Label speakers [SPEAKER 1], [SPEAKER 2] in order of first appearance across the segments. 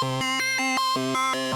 [SPEAKER 1] Música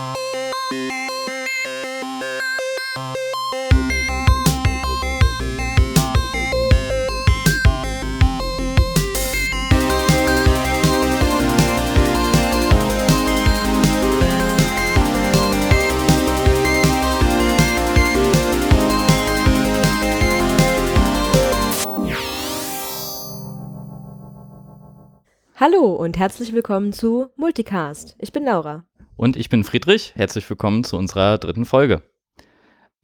[SPEAKER 1] Hallo und herzlich willkommen zu Multicast. Ich bin Laura.
[SPEAKER 2] Und ich bin Friedrich. Herzlich willkommen zu unserer dritten Folge.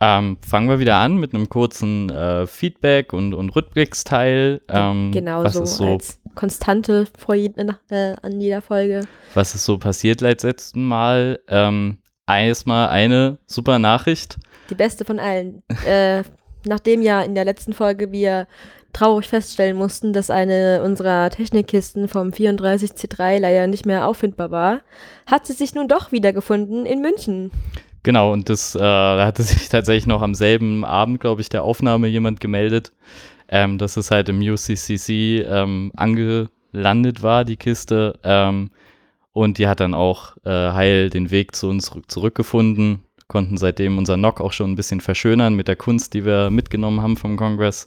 [SPEAKER 2] Ähm, fangen wir wieder an mit einem kurzen äh, Feedback und, und Rückblicksteil. Ähm,
[SPEAKER 1] genau so, so als Konstante vor je, äh, an jeder Folge.
[SPEAKER 2] Was ist so passiert seit letzten Mal? Ähm, erstmal eine super Nachricht.
[SPEAKER 1] Die beste von allen. äh, nachdem ja in der letzten Folge wir traurig feststellen mussten, dass eine unserer Technikkisten vom 34C3 leider nicht mehr auffindbar war, hat sie sich nun doch wiedergefunden in München.
[SPEAKER 2] Genau, und das äh, hatte sich tatsächlich noch am selben Abend, glaube ich, der Aufnahme jemand gemeldet, ähm, dass es halt im UCCC ähm, angelandet war, die Kiste. Ähm, und die hat dann auch äh, heil den Weg zu uns zurückgefunden, konnten seitdem unser NOC auch schon ein bisschen verschönern mit der Kunst, die wir mitgenommen haben vom Kongress.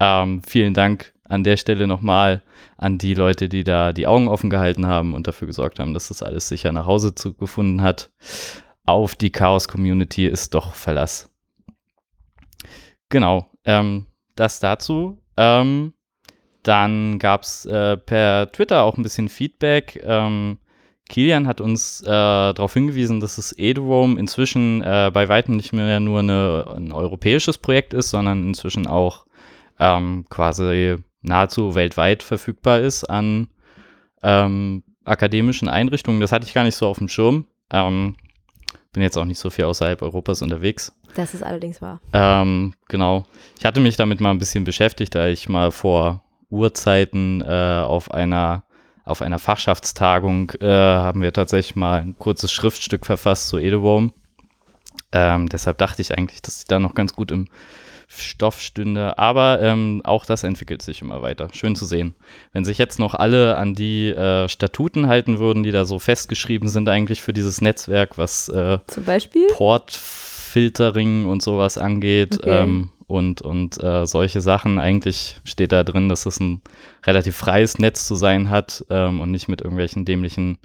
[SPEAKER 2] Ähm, vielen Dank an der Stelle nochmal an die Leute, die da die Augen offen gehalten haben und dafür gesorgt haben, dass das alles sicher nach Hause gefunden hat. Auf die Chaos-Community ist doch Verlass. Genau, ähm, das dazu. Ähm, dann gab es äh, per Twitter auch ein bisschen Feedback. Ähm, Kilian hat uns äh, darauf hingewiesen, dass das Eduroam inzwischen äh, bei weitem nicht mehr nur eine, ein europäisches Projekt ist, sondern inzwischen auch ähm, quasi nahezu weltweit verfügbar ist an ähm, akademischen Einrichtungen. Das hatte ich gar nicht so auf dem Schirm. Ähm, bin jetzt auch nicht so viel außerhalb Europas unterwegs.
[SPEAKER 1] Das ist allerdings wahr.
[SPEAKER 2] Ähm, genau. Ich hatte mich damit mal ein bisschen beschäftigt, da ich mal vor Urzeiten äh, auf einer auf einer Fachschaftstagung äh, haben wir tatsächlich mal ein kurzes Schriftstück verfasst zu Edeworm. Ähm, deshalb dachte ich eigentlich, dass ich da noch ganz gut im Stoff stünde. Aber ähm, auch das entwickelt sich immer weiter. Schön zu sehen. Wenn sich jetzt noch alle an die äh, Statuten halten würden, die da so festgeschrieben sind, eigentlich für dieses Netzwerk, was äh,
[SPEAKER 1] zum Beispiel
[SPEAKER 2] Portfiltering und sowas angeht. Okay. Ähm, und, und äh, solche Sachen. Eigentlich steht da drin, dass es ein relativ freies Netz zu sein hat ähm, und nicht mit irgendwelchen dämlichen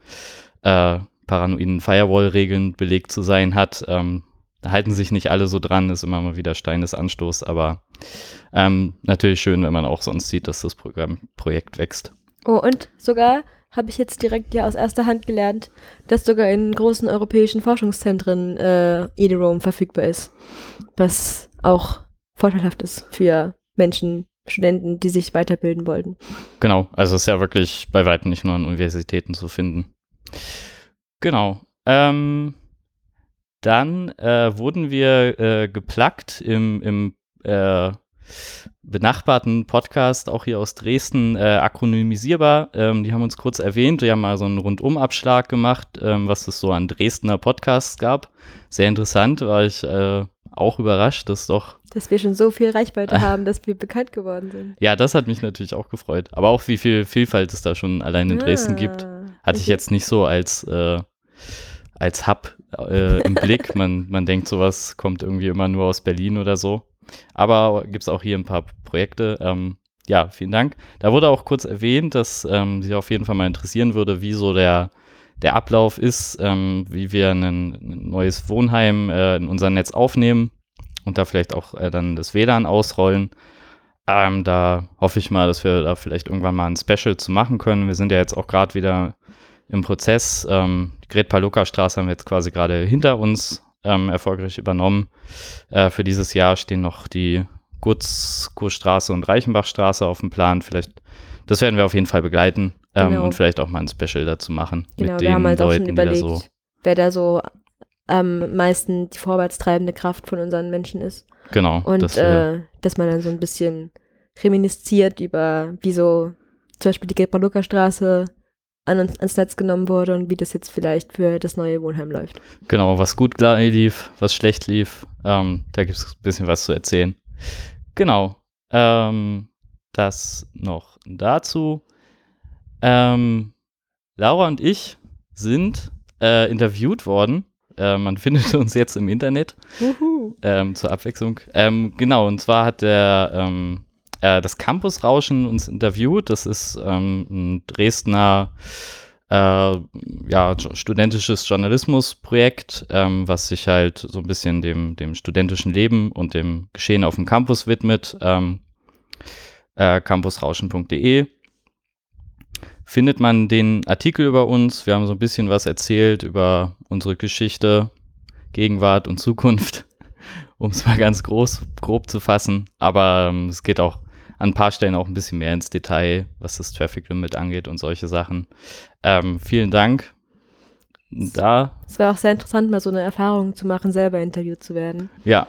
[SPEAKER 2] äh, paranoiden Firewall-Regeln belegt zu sein hat. Ähm, da halten sich nicht alle so dran, ist immer mal wieder Stein des Anstoß, aber ähm, natürlich schön, wenn man auch sonst sieht, dass das Programm, Projekt wächst.
[SPEAKER 1] Oh, und sogar habe ich jetzt direkt ja aus erster Hand gelernt, dass sogar in großen europäischen Forschungszentren äh, EDROM verfügbar ist. Was auch vorteilhaft ist für Menschen, Studenten, die sich weiterbilden wollten.
[SPEAKER 2] Genau, also ist ja wirklich bei weitem nicht nur an Universitäten zu finden. Genau. Ähm, dann äh, wurden wir äh, geplagt im, im äh, benachbarten Podcast, auch hier aus Dresden, äh, akronymisierbar. Ähm, die haben uns kurz erwähnt, die haben mal so einen Rundumabschlag gemacht, ähm, was es so an Dresdner Podcasts gab. Sehr interessant, war ich äh, auch überrascht, dass doch.
[SPEAKER 1] Dass wir schon so viel Reichweite haben, dass wir bekannt geworden sind.
[SPEAKER 2] Ja, das hat mich natürlich auch gefreut. Aber auch wie viel Vielfalt es da schon allein in Dresden ah, gibt, hatte ich jetzt nicht so als, äh, als Hub äh, im Blick. Man, man denkt, sowas kommt irgendwie immer nur aus Berlin oder so. Aber gibt es auch hier ein paar Projekte. Ähm, ja, vielen Dank. Da wurde auch kurz erwähnt, dass ähm, sich auf jeden Fall mal interessieren würde, wie so der, der Ablauf ist, ähm, wie wir ein, ein neues Wohnheim äh, in unser Netz aufnehmen und da vielleicht auch äh, dann das WLAN ausrollen. Ähm, da hoffe ich mal, dass wir da vielleicht irgendwann mal ein Special zu machen können. Wir sind ja jetzt auch gerade wieder im Prozess. Ähm, die Gret-Paluca-Straße haben wir jetzt quasi gerade hinter uns ähm, erfolgreich übernommen. Äh, für dieses Jahr stehen noch die Gutzkurstraße und Reichenbachstraße auf dem Plan. Vielleicht, das werden wir auf jeden Fall begleiten ähm, genau. und vielleicht auch mal ein Special dazu machen.
[SPEAKER 1] Genau, mit wir den haben halt Leuten, auch schon überlegt, so wer da so am meisten die vorwärtstreibende Kraft von unseren Menschen ist.
[SPEAKER 2] Genau.
[SPEAKER 1] Und das, äh, dass man dann so ein bisschen reminisziert über, wie so zum Beispiel die Gelb-Paluca-Straße an, ans Netz genommen wurde und wie das jetzt vielleicht für das neue Wohnheim läuft.
[SPEAKER 2] Genau, was gut lief, was schlecht lief. Ähm, da gibt es ein bisschen was zu erzählen. Genau. Ähm, das noch dazu. Ähm, Laura und ich sind äh, interviewt worden. Äh, man findet uns jetzt im Internet ähm, zur Abwechslung. Ähm, genau, und zwar hat der ähm, äh, das Campusrauschen uns interviewt. Das ist ähm, ein Dresdner äh, ja, studentisches Journalismusprojekt, ähm, was sich halt so ein bisschen dem, dem studentischen Leben und dem Geschehen auf dem Campus widmet. Ähm, äh, campusrauschen.de findet man den Artikel über uns. Wir haben so ein bisschen was erzählt über unsere Geschichte, Gegenwart und Zukunft, um es mal ganz groß, grob zu fassen. Aber ähm, es geht auch an ein paar Stellen auch ein bisschen mehr ins Detail, was das Traffic Limit angeht und solche Sachen. Ähm, vielen Dank. Da.
[SPEAKER 1] Es war auch sehr interessant, mal so eine Erfahrung zu machen, selber interviewt zu werden.
[SPEAKER 2] Ja.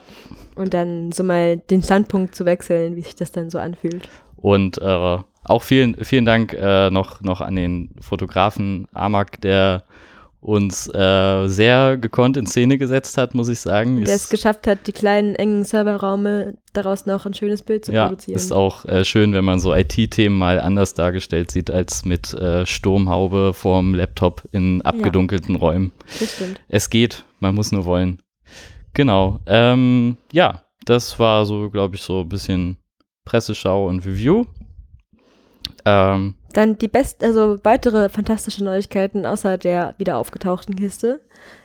[SPEAKER 1] Und dann so mal den Standpunkt zu wechseln, wie sich das dann so anfühlt.
[SPEAKER 2] Und äh, auch vielen, vielen Dank äh, noch, noch an den Fotografen Amak, der uns äh, sehr gekonnt in Szene gesetzt hat, muss ich sagen.
[SPEAKER 1] Der es geschafft hat, die kleinen, engen Serverraume daraus noch ein schönes Bild zu
[SPEAKER 2] ja,
[SPEAKER 1] produzieren.
[SPEAKER 2] Ist auch äh, schön, wenn man so IT-Themen mal anders dargestellt sieht, als mit äh, Sturmhaube vorm Laptop in abgedunkelten ja, Räumen.
[SPEAKER 1] Das stimmt.
[SPEAKER 2] Es geht, man muss nur wollen. Genau. Ähm, ja, das war so, glaube ich, so ein bisschen Presseschau und Review.
[SPEAKER 1] Ähm, Dann die best, also weitere fantastische Neuigkeiten außer der wieder aufgetauchten Kiste.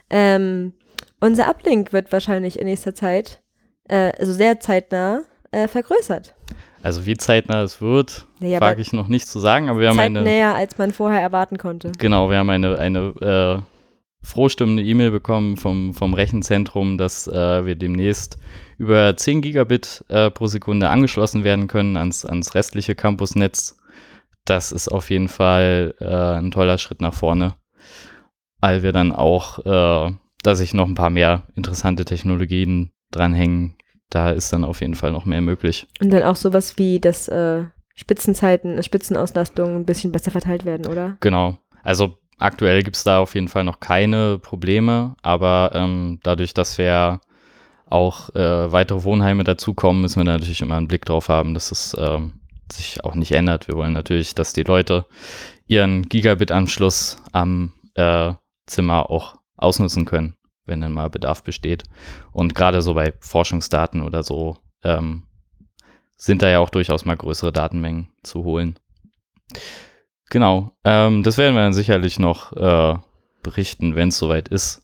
[SPEAKER 1] Ähm, unser Uplink wird wahrscheinlich in nächster Zeit, äh, also sehr zeitnah, äh, vergrößert.
[SPEAKER 2] Also wie zeitnah es wird, naja, wage ich noch nicht zu sagen, aber wir haben eine...
[SPEAKER 1] näher, als man vorher erwarten konnte.
[SPEAKER 2] Genau, wir haben eine, eine äh, frohstimmende E-Mail bekommen vom, vom Rechenzentrum, dass äh, wir demnächst über 10 Gigabit äh, pro Sekunde angeschlossen werden können ans, ans restliche Campusnetz das ist auf jeden Fall äh, ein toller Schritt nach vorne, weil wir dann auch, äh, dass sich noch ein paar mehr interessante Technologien dranhängen. Da ist dann auf jeden Fall noch mehr möglich.
[SPEAKER 1] Und dann auch sowas wie, dass äh, Spitzenzeiten, Spitzenauslastung ein bisschen besser verteilt werden, oder?
[SPEAKER 2] Genau. Also aktuell gibt es da auf jeden Fall noch keine Probleme, aber ähm, dadurch, dass wir auch äh, weitere Wohnheime dazukommen, müssen wir natürlich immer einen Blick drauf haben, dass es ähm, sich auch nicht ändert. Wir wollen natürlich, dass die Leute ihren Gigabit-Anschluss am äh, Zimmer auch ausnutzen können, wenn dann mal Bedarf besteht. Und gerade so bei Forschungsdaten oder so ähm, sind da ja auch durchaus mal größere Datenmengen zu holen. Genau, ähm, das werden wir dann sicherlich noch äh, berichten, wenn es soweit ist.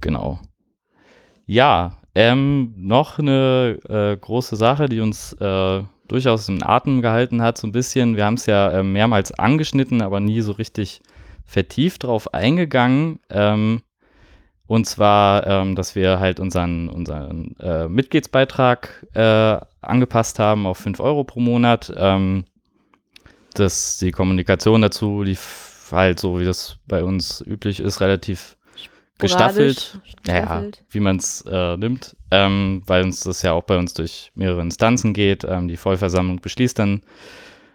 [SPEAKER 2] Genau. Ja, ähm, noch eine äh, große Sache, die uns äh, durchaus in Atem gehalten hat, so ein bisschen. Wir haben es ja äh, mehrmals angeschnitten, aber nie so richtig vertieft drauf eingegangen. Ähm, und zwar, ähm, dass wir halt unseren, unseren äh, Mitgliedsbeitrag äh, angepasst haben auf 5 Euro pro Monat. Ähm, dass die Kommunikation dazu lief halt so, wie das bei uns üblich ist, relativ gestaffelt, naja, wie man es äh, nimmt, ähm, weil uns das ja auch bei uns durch mehrere Instanzen geht. Ähm, die Vollversammlung beschließt dann,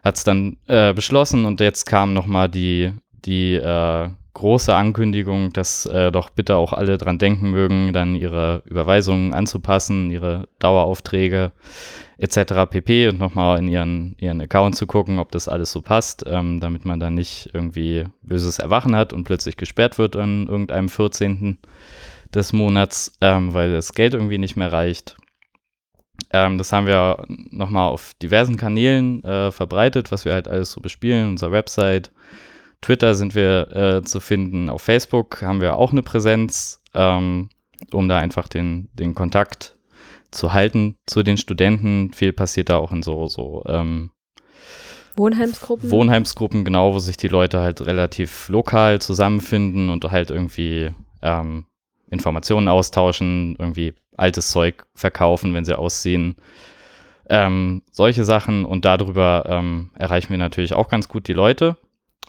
[SPEAKER 2] hat es dann äh, beschlossen und jetzt kam nochmal die, die äh, große Ankündigung, dass äh, doch bitte auch alle dran denken mögen, dann ihre Überweisungen anzupassen, ihre Daueraufträge etc. pp. und nochmal in ihren, ihren Account zu gucken, ob das alles so passt, ähm, damit man dann nicht irgendwie böses Erwachen hat und plötzlich gesperrt wird an irgendeinem 14. des Monats, ähm, weil das Geld irgendwie nicht mehr reicht. Ähm, das haben wir nochmal auf diversen Kanälen äh, verbreitet, was wir halt alles so bespielen, unserer Website. Twitter sind wir äh, zu finden, auf Facebook haben wir auch eine Präsenz, ähm, um da einfach den, den Kontakt zu halten zu den Studenten. Viel passiert da auch in so, so ähm,
[SPEAKER 1] Wohnheimsgruppen.
[SPEAKER 2] Wohnheimsgruppen, genau, wo sich die Leute halt relativ lokal zusammenfinden und halt irgendwie ähm, Informationen austauschen, irgendwie altes Zeug verkaufen, wenn sie aussehen. Ähm, solche Sachen und darüber ähm, erreichen wir natürlich auch ganz gut die Leute.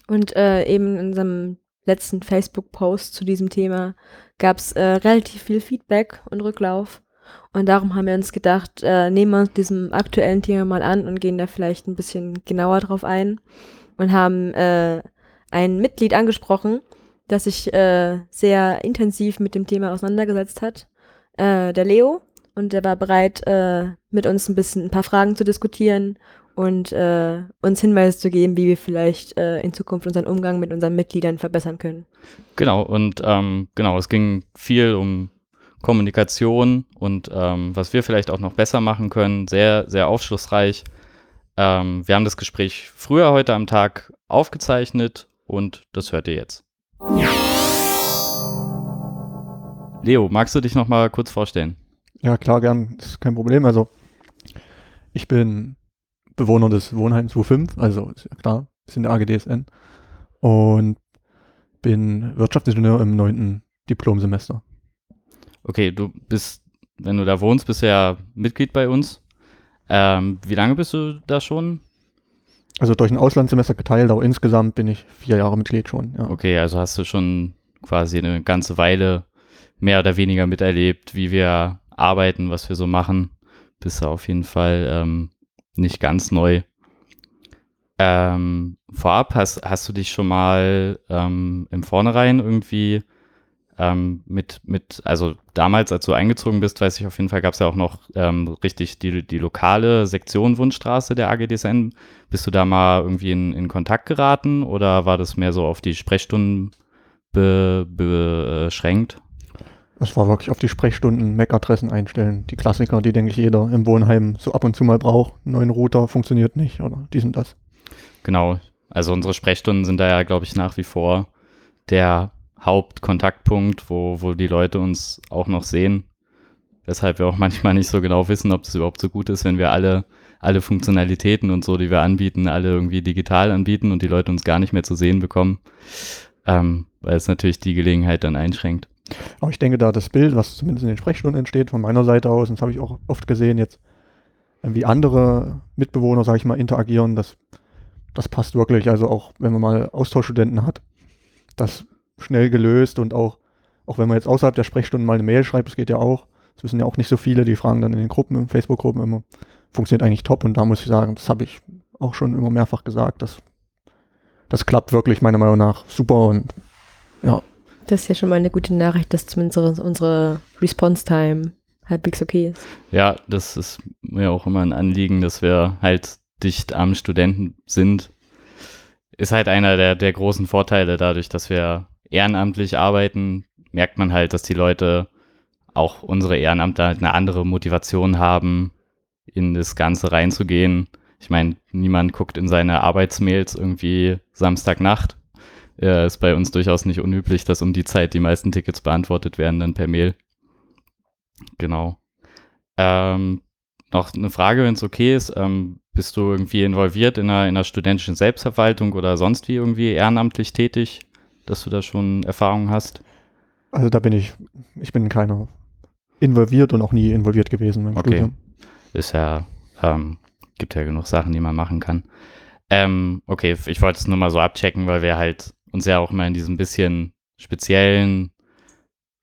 [SPEAKER 1] Und äh, eben in unserem letzten Facebook-Post zu diesem Thema gab es äh, relativ viel Feedback und Rücklauf. Und darum haben wir uns gedacht, äh, nehmen wir uns diesem aktuellen Thema mal an und gehen da vielleicht ein bisschen genauer drauf ein. Und haben äh, ein Mitglied angesprochen, das sich äh, sehr intensiv mit dem Thema auseinandergesetzt hat, äh, der Leo. Und der war bereit, äh, mit uns ein bisschen ein paar Fragen zu diskutieren und äh, uns Hinweise zu geben, wie wir vielleicht äh, in Zukunft unseren Umgang mit unseren Mitgliedern verbessern können.
[SPEAKER 2] Genau, und ähm, genau, es ging viel um Kommunikation und ähm, was wir vielleicht auch noch besser machen können. Sehr, sehr aufschlussreich. Ähm, wir haben das Gespräch früher heute am Tag aufgezeichnet und das hört ihr jetzt. Leo, magst du dich noch mal kurz vorstellen?
[SPEAKER 3] Ja, klar, gern. Das ist kein Problem. Also, ich bin Bewohner des Wohnheims U5, also ist ja klar, ist in der AGDSN und bin Wirtschaftsingenieur im neunten Diplomsemester.
[SPEAKER 2] Okay, du bist, wenn du da wohnst, bist du ja Mitglied bei uns. Ähm, wie lange bist du da schon?
[SPEAKER 3] Also durch ein Auslandssemester geteilt, aber insgesamt bin ich vier Jahre Mitglied schon. Ja.
[SPEAKER 2] Okay, also hast du schon quasi eine ganze Weile mehr oder weniger miterlebt, wie wir arbeiten, was wir so machen. Bist du auf jeden Fall ähm, nicht ganz neu. Ähm, vorab hast, hast du dich schon mal ähm, im Vornherein irgendwie ähm, mit, mit, also damals, als du eingezogen bist, weiß ich auf jeden Fall, gab es ja auch noch ähm, richtig die, die lokale Sektion Wundstraße der AGDSN. Bist du da mal irgendwie in, in Kontakt geraten oder war das mehr so auf die Sprechstunden be, beschränkt?
[SPEAKER 3] Es war wirklich auf die Sprechstunden MAC-Adressen einstellen. Die Klassiker, die, denke ich, jeder im Wohnheim so ab und zu mal braucht. Neuen Router funktioniert nicht oder dies und das.
[SPEAKER 2] Genau. Also unsere Sprechstunden sind da ja, glaube ich, nach wie vor der Hauptkontaktpunkt, wo, wo die Leute uns auch noch sehen. Weshalb wir auch manchmal nicht so genau wissen, ob das überhaupt so gut ist, wenn wir alle, alle Funktionalitäten und so, die wir anbieten, alle irgendwie digital anbieten und die Leute uns gar nicht mehr zu sehen bekommen. Ähm, weil es natürlich die Gelegenheit dann einschränkt.
[SPEAKER 3] Aber ich denke, da das Bild, was zumindest in den Sprechstunden entsteht, von meiner Seite aus, und das habe ich auch oft gesehen, jetzt, wie andere Mitbewohner, sage ich mal, interagieren, das, das passt wirklich. Also auch wenn man mal Austauschstudenten hat, das schnell gelöst und auch, auch wenn man jetzt außerhalb der Sprechstunden mal eine Mail schreibt, das geht ja auch. Das wissen ja auch nicht so viele, die fragen dann in den Gruppen, in Facebook-Gruppen immer, funktioniert eigentlich top. Und da muss ich sagen, das habe ich auch schon immer mehrfach gesagt, dass das klappt wirklich meiner Meinung nach super und ja,
[SPEAKER 1] das ist ja schon mal eine gute Nachricht, dass zumindest unsere, unsere Response-Time halbwegs okay ist.
[SPEAKER 2] Ja, das ist mir auch immer ein Anliegen, dass wir halt dicht am Studenten sind. Ist halt einer der, der großen Vorteile dadurch, dass wir ehrenamtlich arbeiten, merkt man halt, dass die Leute auch unsere Ehrenamtler halt eine andere Motivation haben, in das Ganze reinzugehen. Ich meine, niemand guckt in seine Arbeitsmails irgendwie Samstagnacht ja, ist bei uns durchaus nicht unüblich, dass um die Zeit die meisten Tickets beantwortet werden, dann per Mail. Genau. Ähm, noch eine Frage, wenn es okay ist. Ähm, bist du irgendwie involviert in einer, in einer studentischen Selbstverwaltung oder sonst wie irgendwie ehrenamtlich tätig, dass du da schon Erfahrungen hast?
[SPEAKER 3] Also da bin ich, ich bin keiner involviert und auch nie involviert gewesen
[SPEAKER 2] im okay. Studium. Ist ja, ähm, gibt ja genug Sachen, die man machen kann. Ähm, okay, ich wollte es nur mal so abchecken, weil wir halt uns ja auch immer in diesem bisschen speziellen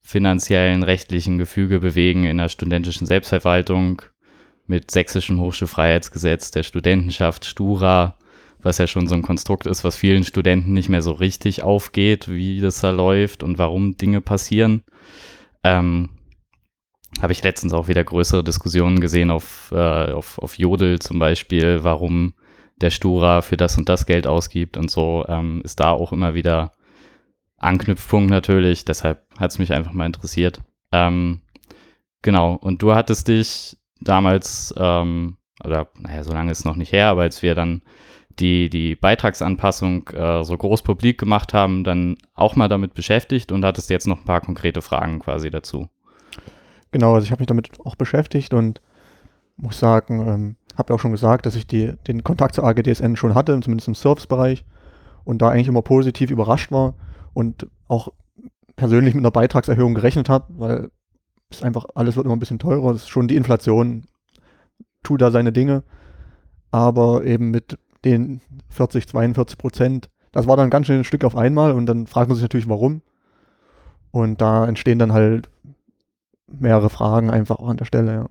[SPEAKER 2] finanziellen, rechtlichen Gefüge bewegen in der studentischen Selbstverwaltung mit sächsischem Hochschulfreiheitsgesetz, der Studentenschaft, Stura, was ja schon so ein Konstrukt ist, was vielen Studenten nicht mehr so richtig aufgeht, wie das da läuft und warum Dinge passieren. Ähm, Habe ich letztens auch wieder größere Diskussionen gesehen auf, äh, auf, auf Jodel zum Beispiel, warum der Stura für das und das Geld ausgibt und so, ähm, ist da auch immer wieder Anknüpfpunkt natürlich. Deshalb hat es mich einfach mal interessiert. Ähm, genau, und du hattest dich damals, ähm, oder naja, so lange ist es noch nicht her, aber als wir dann die, die Beitragsanpassung äh, so groß publik gemacht haben, dann auch mal damit beschäftigt und hattest jetzt noch ein paar konkrete Fragen quasi dazu.
[SPEAKER 3] Genau, also ich habe mich damit auch beschäftigt und muss sagen, ähm, habe ja auch schon gesagt, dass ich die, den Kontakt zur AGDSN schon hatte, zumindest im Servicebereich und da eigentlich immer positiv überrascht war und auch persönlich mit einer Beitragserhöhung gerechnet habe, weil es einfach alles wird immer ein bisschen teurer. Es ist schon die Inflation tut da seine Dinge, aber eben mit den 40, 42 Prozent, das war dann ganz schön ein Stück auf einmal und dann fragt man sich natürlich, warum. Und da entstehen dann halt mehrere Fragen einfach auch an der Stelle, ja.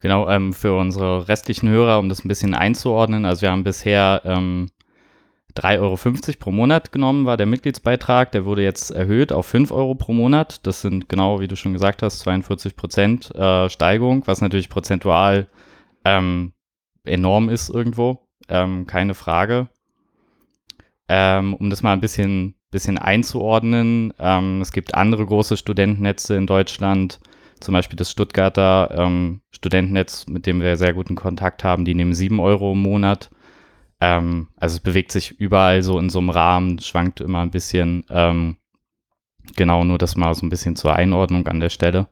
[SPEAKER 2] Genau, ähm, für unsere restlichen Hörer, um das ein bisschen einzuordnen, also wir haben bisher ähm, 3,50 Euro pro Monat genommen, war der Mitgliedsbeitrag. Der wurde jetzt erhöht auf 5 Euro pro Monat. Das sind genau, wie du schon gesagt hast, 42 Prozent äh, Steigerung, was natürlich prozentual ähm, enorm ist irgendwo. Ähm, keine Frage. Ähm, um das mal ein bisschen, bisschen einzuordnen, ähm, es gibt andere große Studentennetze in Deutschland, zum Beispiel das Stuttgarter ähm, Studentennetz, mit dem wir sehr guten Kontakt haben, die nehmen 7 Euro im Monat. Ähm, also es bewegt sich überall so in so einem Rahmen, schwankt immer ein bisschen. Genau, nur das mal so ein bisschen zur Einordnung an der Stelle.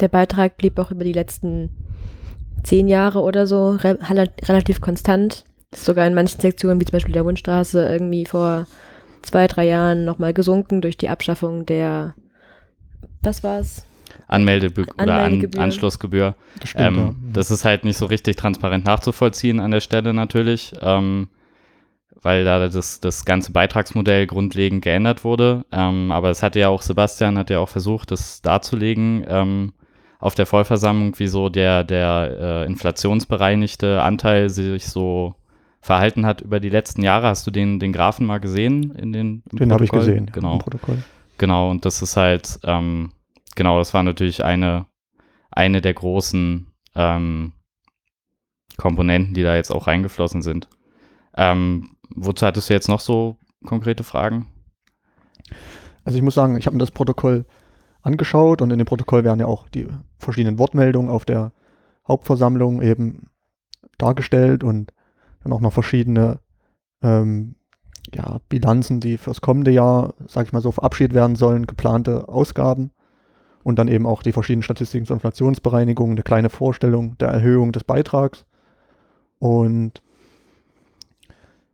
[SPEAKER 1] Der Beitrag blieb auch über die letzten zehn Jahre oder so re relativ konstant. Ist sogar in manchen Sektionen, wie zum Beispiel der Wundstraße, irgendwie vor zwei, drei Jahren nochmal gesunken durch die Abschaffung der, was war's?
[SPEAKER 2] Anmeldebe oder An Anschlussgebühr.
[SPEAKER 3] Das, stimmt,
[SPEAKER 2] ähm,
[SPEAKER 3] ja.
[SPEAKER 2] das ist halt nicht so richtig transparent nachzuvollziehen an der Stelle natürlich, ähm, weil da das, das ganze Beitragsmodell grundlegend geändert wurde. Ähm, aber es hatte ja auch, Sebastian hat ja auch versucht, das darzulegen ähm, auf der Vollversammlung, wieso der, der äh, inflationsbereinigte Anteil sich so verhalten hat über die letzten Jahre. Hast du den, den Graphen mal gesehen in den
[SPEAKER 3] Den habe ich gesehen
[SPEAKER 2] Genau.
[SPEAKER 3] im Protokoll.
[SPEAKER 2] Genau, und das ist halt, ähm, genau, das war natürlich eine, eine der großen ähm, Komponenten, die da jetzt auch reingeflossen sind. Ähm, wozu hattest du jetzt noch so konkrete Fragen?
[SPEAKER 3] Also ich muss sagen, ich habe mir das Protokoll angeschaut und in dem Protokoll werden ja auch die verschiedenen Wortmeldungen auf der Hauptversammlung eben dargestellt und dann auch noch verschiedene ähm, ja, Bilanzen, die fürs kommende Jahr, sag ich mal so, verabschiedet werden sollen, geplante Ausgaben und dann eben auch die verschiedenen Statistiken zur Inflationsbereinigung, eine kleine Vorstellung der Erhöhung des Beitrags. Und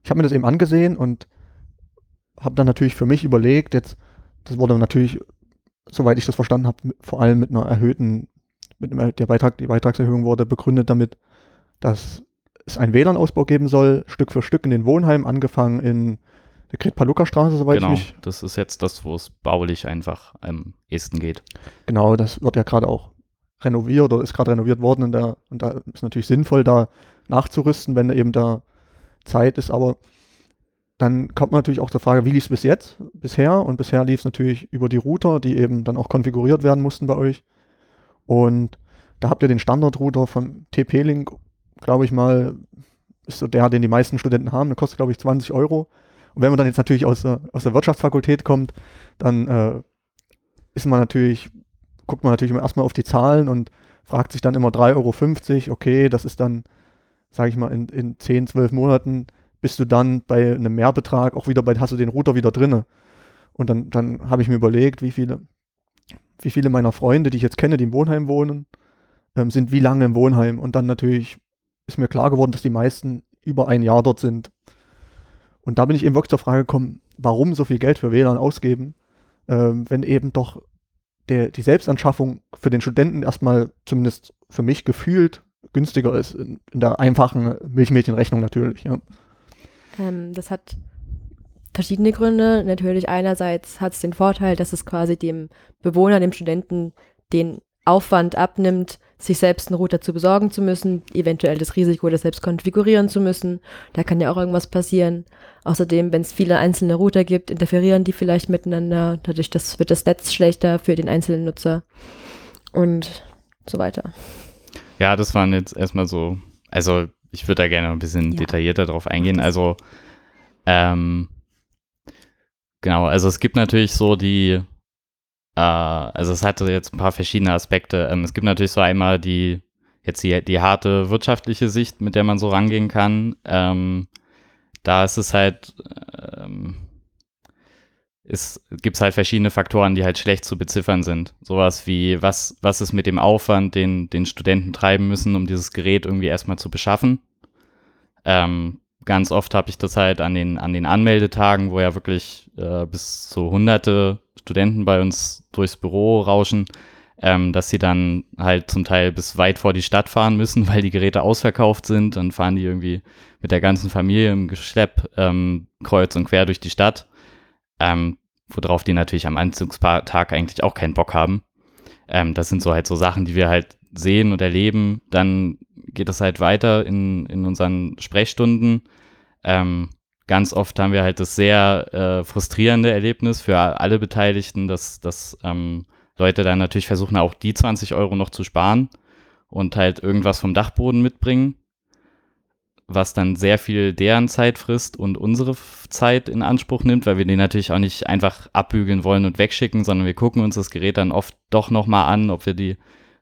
[SPEAKER 3] ich habe mir das eben angesehen und habe dann natürlich für mich überlegt, jetzt, das wurde natürlich, soweit ich das verstanden habe, vor allem mit einer erhöhten, mit einem, der Beitrag, die Beitragserhöhung wurde begründet damit, dass es einen WLAN-Ausbau geben soll, Stück für Stück in den Wohnheimen, angefangen in der Gret-Paluca-Straße, soweit
[SPEAKER 2] genau,
[SPEAKER 3] ich mich
[SPEAKER 2] das ist jetzt das, wo es baulich einfach am ehesten geht.
[SPEAKER 3] Genau, das wird ja gerade auch renoviert oder ist gerade renoviert worden und da, und da ist natürlich sinnvoll, da nachzurüsten, wenn eben da Zeit ist. Aber dann kommt man natürlich auch zur Frage, wie lief es bis jetzt, bisher? Und bisher lief es natürlich über die Router, die eben dann auch konfiguriert werden mussten bei euch. Und da habt ihr den Standardrouter von TP-Link, glaube ich mal, ist so der, den die meisten Studenten haben. Der kostet, glaube ich, 20 Euro. Und wenn man dann jetzt natürlich aus der, aus der Wirtschaftsfakultät kommt, dann äh, ist man natürlich, guckt man natürlich erstmal auf die Zahlen und fragt sich dann immer 3,50 Euro, okay, das ist dann, sage ich mal, in, in 10, 12 Monaten bist du dann bei einem Mehrbetrag auch wieder bei, hast du den Router wieder drinne. Und dann, dann habe ich mir überlegt, wie viele, wie viele meiner Freunde, die ich jetzt kenne, die im Wohnheim wohnen, ähm, sind wie lange im Wohnheim. Und dann natürlich ist mir klar geworden, dass die meisten über ein Jahr dort sind. Und da bin ich eben wirklich zur Frage gekommen, warum so viel Geld für WLAN ausgeben, ähm, wenn eben doch der, die Selbstanschaffung für den Studenten erstmal zumindest für mich gefühlt günstiger ist, in, in der einfachen Milchmädchenrechnung natürlich. Ja.
[SPEAKER 1] Ähm, das hat verschiedene Gründe. Natürlich einerseits hat es den Vorteil, dass es quasi dem Bewohner, dem Studenten den Aufwand abnimmt, sich selbst einen Router zu besorgen zu müssen, eventuell das Risiko, das selbst konfigurieren zu müssen. Da kann ja auch irgendwas passieren. Außerdem, wenn es viele einzelne Router gibt, interferieren die vielleicht miteinander. Dadurch das, wird das Netz schlechter für den einzelnen Nutzer und so weiter.
[SPEAKER 2] Ja, das waren jetzt erstmal so, also ich würde da gerne ein bisschen
[SPEAKER 1] Ja.
[SPEAKER 2] detaillierter drauf eingehen. Also, ähm, genau, also es gibt natürlich so die, äh, also es hatte jetzt ein paar verschiedene Aspekte. Ähm, es gibt natürlich so einmal die, jetzt die, die harte wirtschaftliche Sicht, mit der man so rangehen kann. Ähm, da ist es halt, es gibt halt verschiedene Faktoren, die halt schlecht zu beziffern sind. Sowas wie, was, was ist mit dem Aufwand, den, den Studenten treiben müssen, um dieses Gerät irgendwie erstmal zu beschaffen. Ähm, ganz oft habe ich das halt an den, an den Anmeldetagen, wo ja wirklich äh, bis zu hunderte Studenten bei uns durchs Büro rauschen, ähm, dass sie dann halt zum Teil bis weit vor die Stadt fahren müssen, weil die Geräte ausverkauft sind. Dann fahren die irgendwie mit der ganzen Familie im Geschlepp ähm, kreuz und quer durch die Stadt ähm, worauf die natürlich am Anzugstag eigentlich auch keinen Bock haben. Ähm, das sind so halt so Sachen, die wir halt sehen und erleben. Dann geht es halt weiter in, in unseren Sprechstunden. Ähm, ganz oft haben wir halt das sehr äh, frustrierende Erlebnis für alle Beteiligten, dass, dass ähm, Leute dann natürlich versuchen, auch die 20 Euro noch zu sparen und halt irgendwas vom Dachboden mitbringen. Was dann sehr viel deren Zeit frisst und unsere Zeit in Anspruch nimmt, weil wir den natürlich auch nicht einfach abbügeln wollen und wegschicken, sondern wir gucken uns das Gerät dann oft doch nochmal an, ob wir die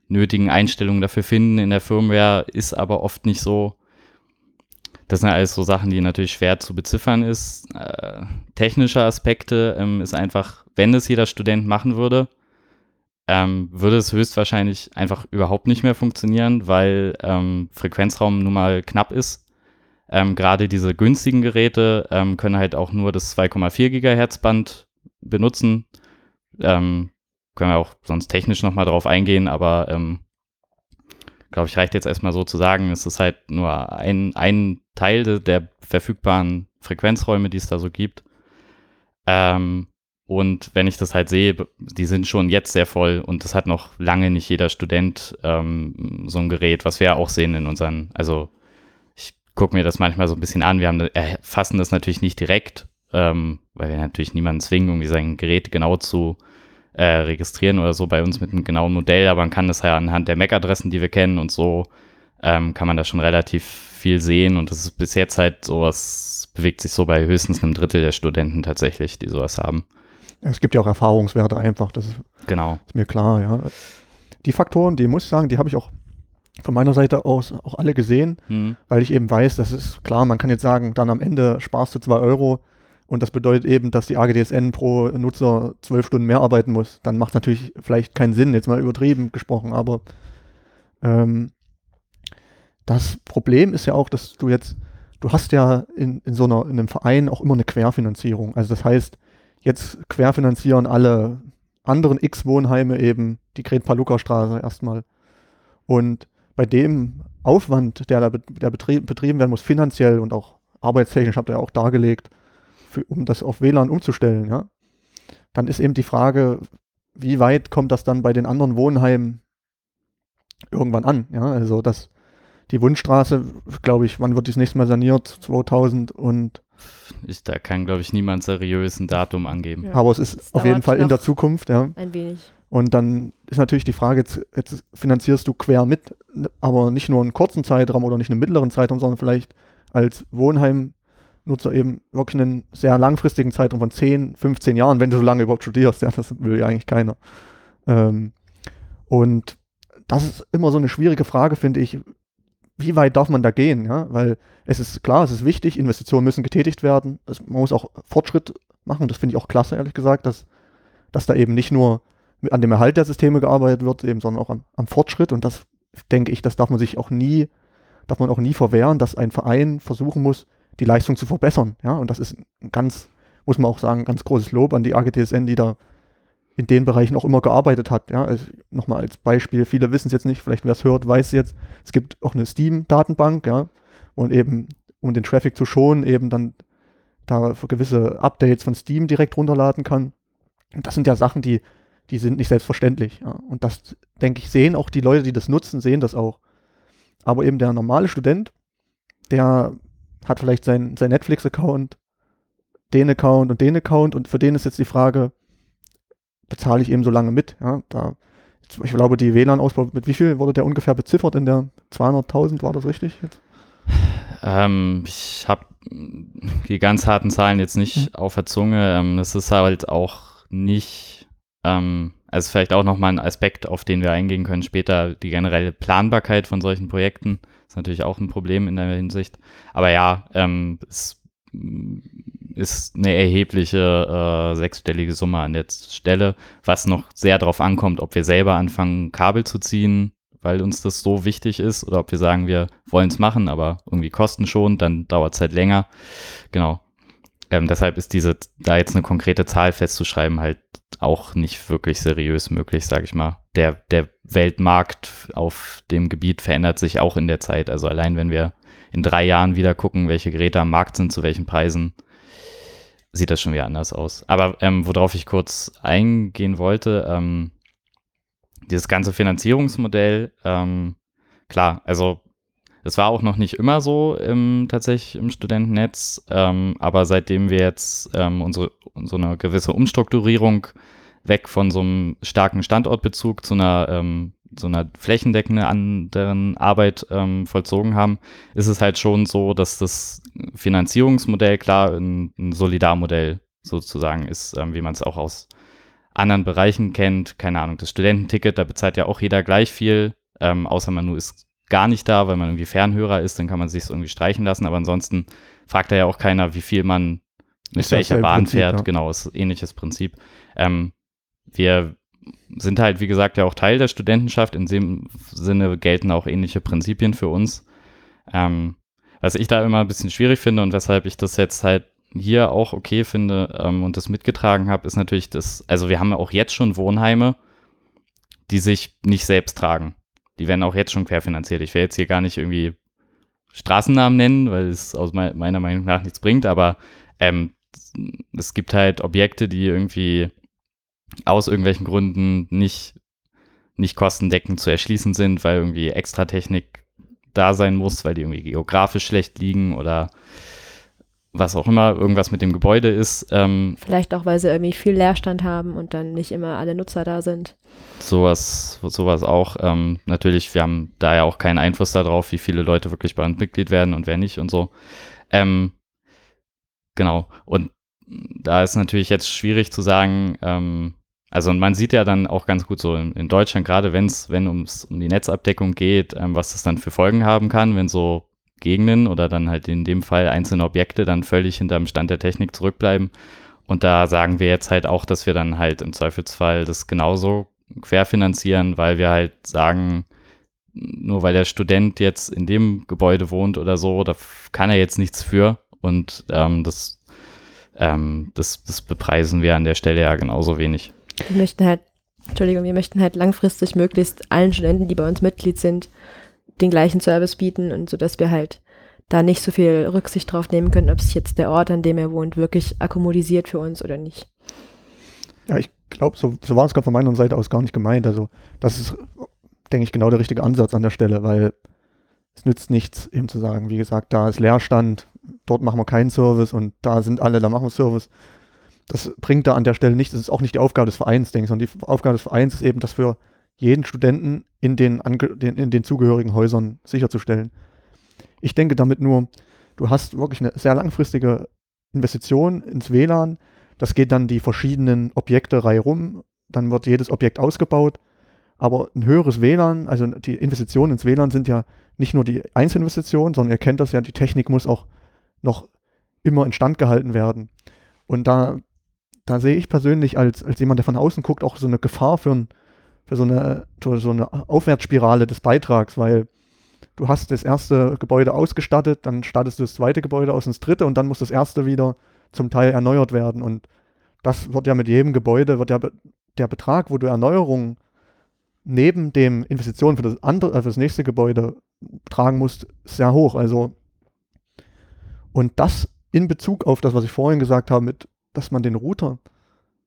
[SPEAKER 2] nötigen Einstellungen dafür finden in der Firmware, ist aber oft nicht so. Das sind alles so Sachen, die natürlich schwer zu beziffern ist. Äh, technische Aspekte ähm, ist einfach, wenn es jeder Student machen würde, ähm, würde es höchstwahrscheinlich einfach überhaupt nicht mehr funktionieren, weil ähm, Frequenzraum nun mal knapp ist. Ähm, Gerade diese günstigen Geräte ähm, können halt auch nur das 2,4 Gigahertz Band benutzen. Ähm, können wir auch sonst technisch nochmal drauf eingehen, aber ähm, glaube ich, reicht jetzt erstmal so zu sagen, es ist halt nur ein, ein Teil de, der verfügbaren Frequenzräume, die es da so gibt. Ähm, und wenn ich das halt sehe, die sind schon jetzt sehr voll und das hat noch lange nicht jeder Student ähm, so ein Gerät, was wir ja auch sehen in unseren, also gucke mir das manchmal so ein bisschen an, wir haben, erfassen das natürlich nicht direkt, ähm, weil wir natürlich niemanden zwingen, irgendwie sein Gerät genau zu äh, registrieren oder so bei uns mit einem genauen Modell, aber man kann das ja anhand der MAC-Adressen, die wir kennen und so, ähm, kann man da schon relativ viel sehen und das ist bis jetzt halt sowas, bewegt sich so bei höchstens einem Drittel der Studenten tatsächlich, die sowas haben.
[SPEAKER 3] Es gibt ja auch Erfahrungswerte einfach, das ist,
[SPEAKER 2] genau.
[SPEAKER 3] ist mir klar, ja. Die Faktoren, die muss ich sagen, die habe ich auch von meiner Seite aus auch alle gesehen,
[SPEAKER 2] Hm.
[SPEAKER 3] weil ich eben weiß, das ist klar, man kann jetzt sagen, dann am Ende sparst du zwei Euro und das bedeutet eben, dass die AGDSN pro Nutzer zwölf Stunden mehr arbeiten muss. Dann macht natürlich vielleicht keinen Sinn, jetzt mal übertrieben gesprochen, aber ähm, das Problem ist ja auch, dass du jetzt, du hast ja in, in so einer, in einem Verein auch immer eine Querfinanzierung. Also das heißt, jetzt querfinanzieren alle anderen X-Wohnheime eben die Gret-Paluca-Straße erstmal. Und bei dem Aufwand, der da der betrie betrieben werden muss, finanziell und auch arbeitstechnisch, habt ihr ja auch dargelegt, für, um das auf WLAN umzustellen, ja, dann ist eben die Frage, wie weit kommt das dann bei den anderen Wohnheimen irgendwann an? Ja, also das, die Wundstraße, glaube ich, wann wird die das nächste Mal saniert? 2000 und,
[SPEAKER 2] Ich, da kann, glaube ich, niemand seriös ein Datum angeben.
[SPEAKER 1] Ja.
[SPEAKER 3] aber es ist
[SPEAKER 1] Es
[SPEAKER 3] auf jeden Fall in der Zukunft, ja.
[SPEAKER 1] Ein wenig.
[SPEAKER 3] Und dann ist natürlich die Frage, jetzt, jetzt finanzierst du quer mit, aber nicht nur einen kurzen Zeitraum oder nicht einen mittleren Zeitraum, sondern vielleicht als Wohnheimnutzer eben wirklich einen sehr langfristigen Zeitraum von 10, 15 Jahren, wenn du so lange überhaupt studierst. Ja, das will ja eigentlich keiner. Ähm, und das ist immer so eine schwierige Frage, finde ich. Wie weit darf man da gehen? Ja? Weil es ist klar, es ist wichtig, Investitionen müssen getätigt werden. Es, man muss auch Fortschritt machen. Das finde ich auch klasse, ehrlich gesagt, dass, dass da eben nicht nur an dem Erhalt der Systeme gearbeitet wird, eben, sondern auch am, am Fortschritt. Und das denke ich, das darf man sich auch nie, darf man auch nie verwehren, dass ein Verein versuchen muss, die Leistung zu verbessern. Ja, und das ist ein ganz, muss man auch sagen, ganz großes Lob an die AGTSN, die da in den Bereichen auch immer gearbeitet hat. Ja, also nochmal als Beispiel, viele wissen es jetzt nicht, vielleicht wer es hört, weiß es jetzt, es gibt auch eine Steam-Datenbank, ja, und eben, um den Traffic zu schonen, eben dann da für gewisse Updates von Steam direkt runterladen kann. Und das sind ja Sachen, die, die sind nicht selbstverständlich. Ja. Und das, denke ich, sehen auch die Leute, die das nutzen, sehen das auch. Aber eben der normale Student, der hat vielleicht sein, sein Netflix-Account, den Account und den Account und für den ist jetzt die Frage, bezahle ich eben so lange mit? Ja, da, ich glaube, die WLAN-Ausbau, mit wie viel wurde der ungefähr beziffert in der 200.000, war das richtig? Jetzt?
[SPEAKER 2] Ähm, ich habe die ganz harten Zahlen jetzt nicht auf der Zunge. Ähm, das ist halt auch nicht, ähm, also vielleicht auch nochmal ein Aspekt, auf den wir eingehen können später, die generelle Planbarkeit von solchen Projekten ist natürlich auch ein Problem in der Hinsicht. Aber ja, ähm, es ist eine erhebliche äh, sechsstellige Summe an der Stelle, was noch sehr darauf ankommt, ob wir selber anfangen, Kabel zu ziehen, weil uns das so wichtig ist, oder ob wir sagen, wir wollen es machen, aber irgendwie kosten schon, dann dauert es halt länger. Genau. Ähm, deshalb ist diese, da jetzt eine konkrete Zahl festzuschreiben, halt auch nicht wirklich seriös möglich, sage ich mal. Der, der Weltmarkt auf dem Gebiet verändert sich auch in der Zeit. Also allein wenn wir in drei Jahren wieder gucken, welche Geräte am Markt sind, zu welchen Preisen, sieht das schon wieder anders aus. Aber ähm, worauf ich kurz eingehen wollte, ähm, dieses ganze Finanzierungsmodell, ähm, klar, also es war auch noch nicht immer so im, tatsächlich im Studentennetz, ähm, aber seitdem wir jetzt ähm, unsere, so eine gewisse Umstrukturierung weg von so einem starken Standortbezug zu einer ähm, so einer flächendeckenden anderen Arbeit ähm, vollzogen haben, ist es halt schon so, dass das Finanzierungsmodell klar ein, ein Solidarmodell sozusagen ist, ähm, wie man es auch aus anderen Bereichen kennt. Keine Ahnung, das Studententicket, da bezahlt ja auch jeder gleich viel, ähm, außer man nur ist gar nicht da, weil man irgendwie Fernhörer ist, dann kann man sich irgendwie streichen lassen. Aber ansonsten fragt da ja auch keiner, wie viel man mit ist welcher Bahn Prinzip, fährt. Ja. Genau, ist ein ähnliches Prinzip. Ähm, wir sind halt, wie gesagt, ja auch Teil der Studentenschaft. In dem Sinne gelten auch ähnliche Prinzipien für uns. Ähm, was ich da immer ein bisschen schwierig finde und weshalb ich das jetzt halt hier auch okay finde ähm, und das mitgetragen habe, ist natürlich das, also wir haben ja auch jetzt schon Wohnheime, die sich nicht selbst tragen. Die werden auch jetzt schon querfinanziert. Ich will jetzt hier gar nicht irgendwie Straßennamen nennen, weil es aus me meiner Meinung nach nichts bringt, aber ähm, es gibt halt Objekte, die irgendwie aus irgendwelchen Gründen nicht, nicht kostendeckend zu erschließen sind, weil irgendwie extra Technik da sein muss, weil die irgendwie geografisch schlecht liegen oder was auch immer, irgendwas mit dem Gebäude ist. Ähm,
[SPEAKER 1] Vielleicht auch, weil sie irgendwie viel Leerstand haben und dann nicht immer alle Nutzer da sind.
[SPEAKER 2] Sowas, sowas auch. Ähm, natürlich, wir haben da ja auch keinen Einfluss darauf, wie viele Leute wirklich bei uns Mitglied werden und wer nicht und so. Ähm, genau. Und da ist natürlich jetzt schwierig zu sagen, ähm, also man sieht ja dann auch ganz gut so in, in Deutschland, gerade wenn es, wenn ums um die Netzabdeckung geht, ähm, was das dann für Folgen haben kann, wenn so Gegenden oder dann halt in dem Fall einzelne Objekte dann völlig hinterm Stand der Technik zurückbleiben. Und da sagen wir jetzt halt auch, dass wir dann halt im Zweifelsfall das genauso querfinanzieren, weil wir halt sagen, nur weil der Student jetzt in dem Gebäude wohnt oder so, da kann er jetzt nichts für. Und ähm, das, ähm, das, das bepreisen wir an der Stelle ja genauso wenig.
[SPEAKER 1] Wir möchten halt, Entschuldigung, wir möchten halt langfristig möglichst allen Studenten, die bei uns Mitglied sind, den gleichen Service bieten und so, dass wir halt da nicht so viel Rücksicht drauf nehmen können, ob sich jetzt der Ort, an dem er wohnt, wirklich akkommodisiert für uns oder nicht.
[SPEAKER 3] Ja, ich glaube, so, so war es gerade von meiner Seite aus gar nicht gemeint. Also das ist, denke ich, genau der richtige Ansatz an der Stelle, weil es nützt nichts, eben zu sagen, wie gesagt, da ist Leerstand, dort machen wir keinen Service und da sind alle, da machen wir Service. Das bringt da an der Stelle nichts. Das ist auch nicht die Aufgabe des Vereins, denke ich, sondern die Aufgabe des Vereins ist eben, dass wir jeden Studenten in den, in den zugehörigen Häusern sicherzustellen. Ich denke damit nur, du hast wirklich eine sehr langfristige Investition ins WLAN. Das geht dann die verschiedenen Objekte rum. Dann wird jedes Objekt ausgebaut. Aber ein höheres WLAN, also die Investitionen ins WLAN sind ja nicht nur die Einzelinvestitionen, sondern ihr kennt das ja, die Technik muss auch noch immer instand gehalten werden. Und da, da sehe ich persönlich als, als jemand, der von außen guckt, auch so eine Gefahr für ein, für so eine, für so eine Aufwärtsspirale des Beitrags, weil du hast das erste Gebäude ausgestattet, dann startest du das zweite Gebäude aus ins dritte und dann muss das erste wieder zum Teil erneuert werden. Und das wird ja mit jedem Gebäude, wird ja der Betrag, wo du Erneuerungen neben dem Investitionen für das andere, äh, für das nächste Gebäude tragen musst, sehr hoch. Also und das in Bezug auf das, was ich vorhin gesagt habe, mit, dass man den Router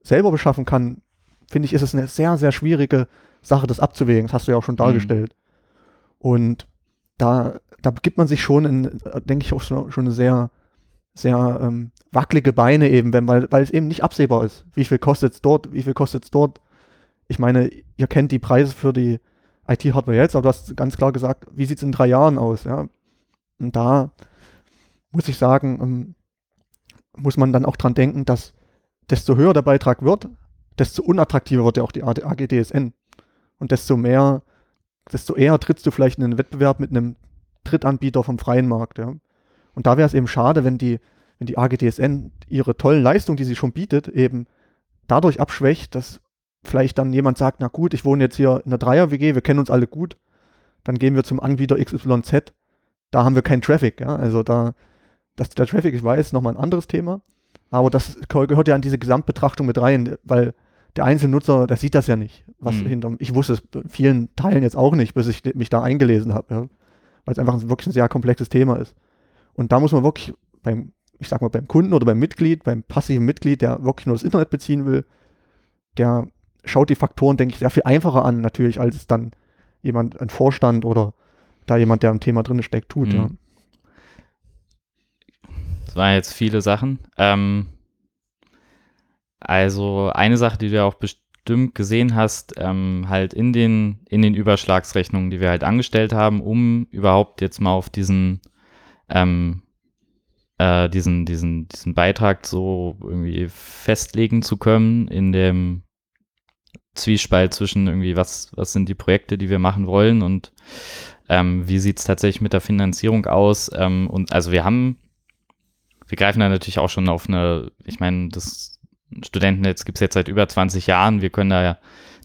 [SPEAKER 3] selber beschaffen kann, finde ich, ist es eine sehr, sehr schwierige Sache, das abzuwägen. Das hast du ja auch schon mhm. dargestellt. Mhm. Und da, da gibt man sich schon, in, denke ich, auch schon, schon eine sehr, sehr ähm, wackelige Beine eben, wenn, weil, weil es eben nicht absehbar ist. Wie viel kostet es dort, wie viel kostet es dort? Ich meine, ihr kennt die Preise für die IT-Hardware jetzt, aber du hast ganz klar gesagt, wie sieht es in drei Jahren aus? Ja? Und da muss ich sagen, ähm, muss man dann auch dran denken, dass desto höher der Beitrag wird, desto unattraktiver wird ja auch die AGDSN. Und desto mehr, desto eher trittst du vielleicht in einen Wettbewerb mit einem Drittanbieter vom freien Markt. Ja. Und da wäre es eben schade, wenn die, wenn die AGDSN ihre tollen Leistungen, die sie schon bietet, eben dadurch abschwächt, dass vielleicht dann jemand sagt, na gut, ich wohne jetzt hier in einer Dreier-WG, wir kennen uns alle gut, dann gehen wir zum Anbieter XYZ, da haben wir keinen Traffic. Ja. Also da, dass der Traffic, ich weiß, nochmal ein anderes Thema, aber das gehört ja an diese Gesamtbetrachtung mit rein, weil der Einzelnutzer, der sieht das ja nicht. Was mhm. hinter, ich wusste es in vielen Teilen jetzt auch nicht, bis ich mich da eingelesen habe, ja, weil es einfach wirklich ein sehr komplexes Thema ist. Und da muss man wirklich beim, ich sag mal, beim Kunden oder beim Mitglied, beim passiven Mitglied, der wirklich nur das Internet beziehen will, der schaut die Faktoren, denke ich, sehr viel einfacher an, natürlich, als es dann jemand, ein Vorstand oder da jemand, der im Thema drin steckt, tut. Mhm. Ja.
[SPEAKER 2] Das waren jetzt viele Sachen. Ähm, also eine Sache, die du ja auch bestimmt gesehen hast, ähm, halt in den, in den Überschlagsrechnungen, die wir halt angestellt haben, um überhaupt jetzt mal auf diesen, ähm, äh, diesen, diesen, diesen Beitrag so irgendwie festlegen zu können in dem Zwiespalt zwischen irgendwie, was, was sind die Projekte, die wir machen wollen und ähm, wie sieht es tatsächlich mit der Finanzierung aus? Ähm, und also wir haben, wir greifen da natürlich auch schon auf eine, ich meine, das Studentennetz gibt es jetzt seit über 20 Jahren. Wir können da ja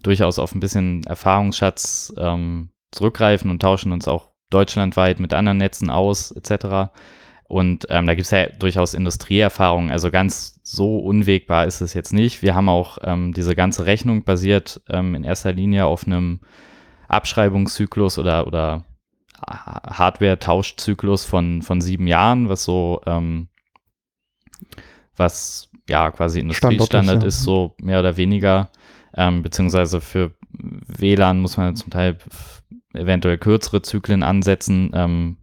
[SPEAKER 2] durchaus auf ein bisschen Erfahrungsschatz ähm, zurückgreifen und tauschen uns auch deutschlandweit mit anderen Netzen aus, etc. Und ähm, da gibt es ja durchaus Industrieerfahrungen. Also ganz so unwegbar ist es jetzt nicht. Wir haben auch ähm, diese ganze Rechnung basiert ähm, in erster Linie auf einem Abschreibungszyklus oder, oder Hardware-Tauschzyklus von, von sieben Jahren, was so, ähm, was ja quasi Industriestandard ist, so mehr oder weniger. Ähm, beziehungsweise für WLAN muss man zum Teil eventuell kürzere Zyklen ansetzen, ähm,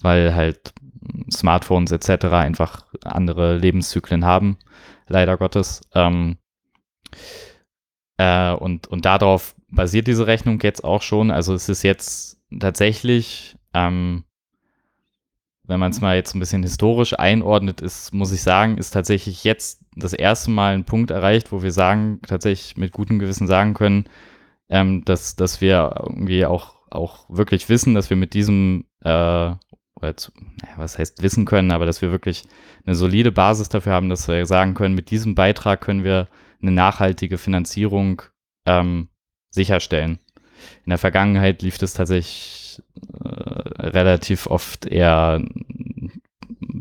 [SPEAKER 2] weil halt Smartphones etc. einfach andere Lebenszyklen haben, leider Gottes. Ähm, äh, und, und darauf basiert diese Rechnung jetzt auch schon. Also es ist jetzt tatsächlich, ähm, wenn man es mal jetzt ein bisschen historisch einordnet, ist, muss ich sagen, ist tatsächlich jetzt das erste Mal ein Punkt erreicht, wo wir sagen, tatsächlich mit gutem Gewissen sagen können, ähm, dass, dass wir irgendwie auch, auch wirklich wissen, dass wir mit diesem äh, zu, was heißt wissen können, aber dass wir wirklich eine solide Basis dafür haben, dass wir sagen können, mit diesem Beitrag können wir eine nachhaltige Finanzierung ähm, sicherstellen. In der Vergangenheit lief das tatsächlich äh, relativ oft eher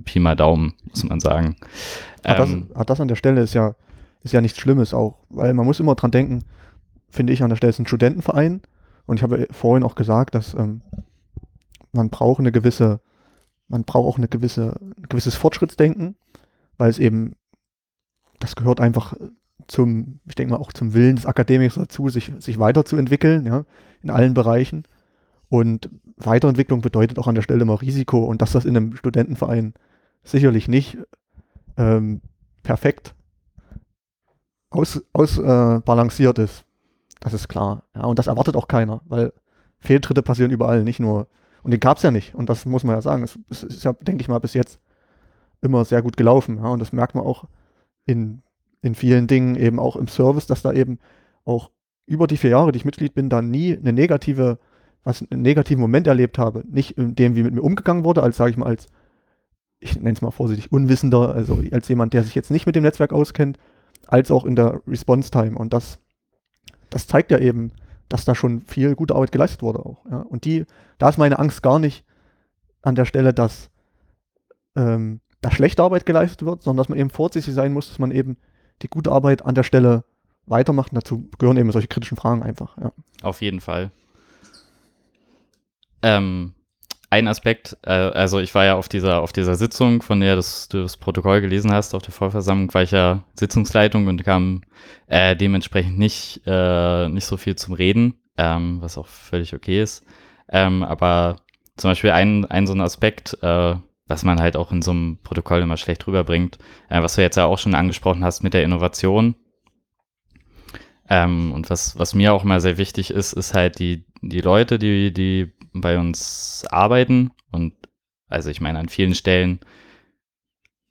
[SPEAKER 2] Pi mal Daumen, muss man sagen.
[SPEAKER 3] Hat, ähm, das, hat das an der Stelle ist ja, ist ja nichts Schlimmes auch, weil man muss immer dran denken, finde ich an der Stelle ist ein Studentenverein und ich habe vorhin auch gesagt, dass ähm, man braucht eine gewisse man braucht auch eine gewisse, ein gewisses Fortschrittsdenken, weil es eben, das gehört einfach zum, ich denke mal auch zum Willen des Akademikers dazu, sich, sich weiterzuentwickeln, ja, in allen Bereichen. Und Weiterentwicklung bedeutet auch an der Stelle immer Risiko und dass das in einem Studentenverein sicherlich nicht ähm, perfekt ausbalanciert aus, äh, ist. Das ist klar. Ja, und das erwartet auch keiner, weil Fehltritte passieren überall, nicht nur und den gab es ja nicht. Und das muss man ja sagen. Es, es ist ja, denke ich mal, bis jetzt immer sehr gut gelaufen. Ja? Und das merkt man auch in, in vielen Dingen, eben auch im Service, dass da eben auch über die vier Jahre, die ich Mitglied bin, da nie eine negative, was einen negativen Moment erlebt habe. Nicht in dem, wie mit mir umgegangen wurde, als, sage ich mal, als, ich nenne es mal vorsichtig, Unwissender, also als jemand, der sich jetzt nicht mit dem Netzwerk auskennt, als auch in der Response Time. Und das, das zeigt ja eben, dass da schon viel gute Arbeit geleistet wurde auch. Ja. Und die, da ist meine Angst gar nicht an der Stelle, dass ähm, da schlechte Arbeit geleistet wird, sondern dass man eben vorsichtig sein muss, dass man eben die gute Arbeit an der Stelle weitermacht. Und dazu gehören eben solche kritischen Fragen einfach. Ja.
[SPEAKER 2] Auf jeden Fall. Ähm, ein Aspekt, äh, also ich war ja auf dieser, auf dieser Sitzung, von der das, du das Protokoll gelesen hast, auf der Vollversammlung war ich ja Sitzungsleitung und kam äh, dementsprechend nicht, äh, nicht so viel zum Reden, ähm, was auch völlig okay ist. Ähm, aber zum Beispiel ein, ein so ein Aspekt, äh, was man halt auch in so einem Protokoll immer schlecht rüberbringt, äh, was du jetzt ja auch schon angesprochen hast mit der Innovation. Ähm, und was, was mir auch immer sehr wichtig ist, ist halt die, die Leute, die, die bei uns arbeiten. Und also ich meine, an vielen Stellen,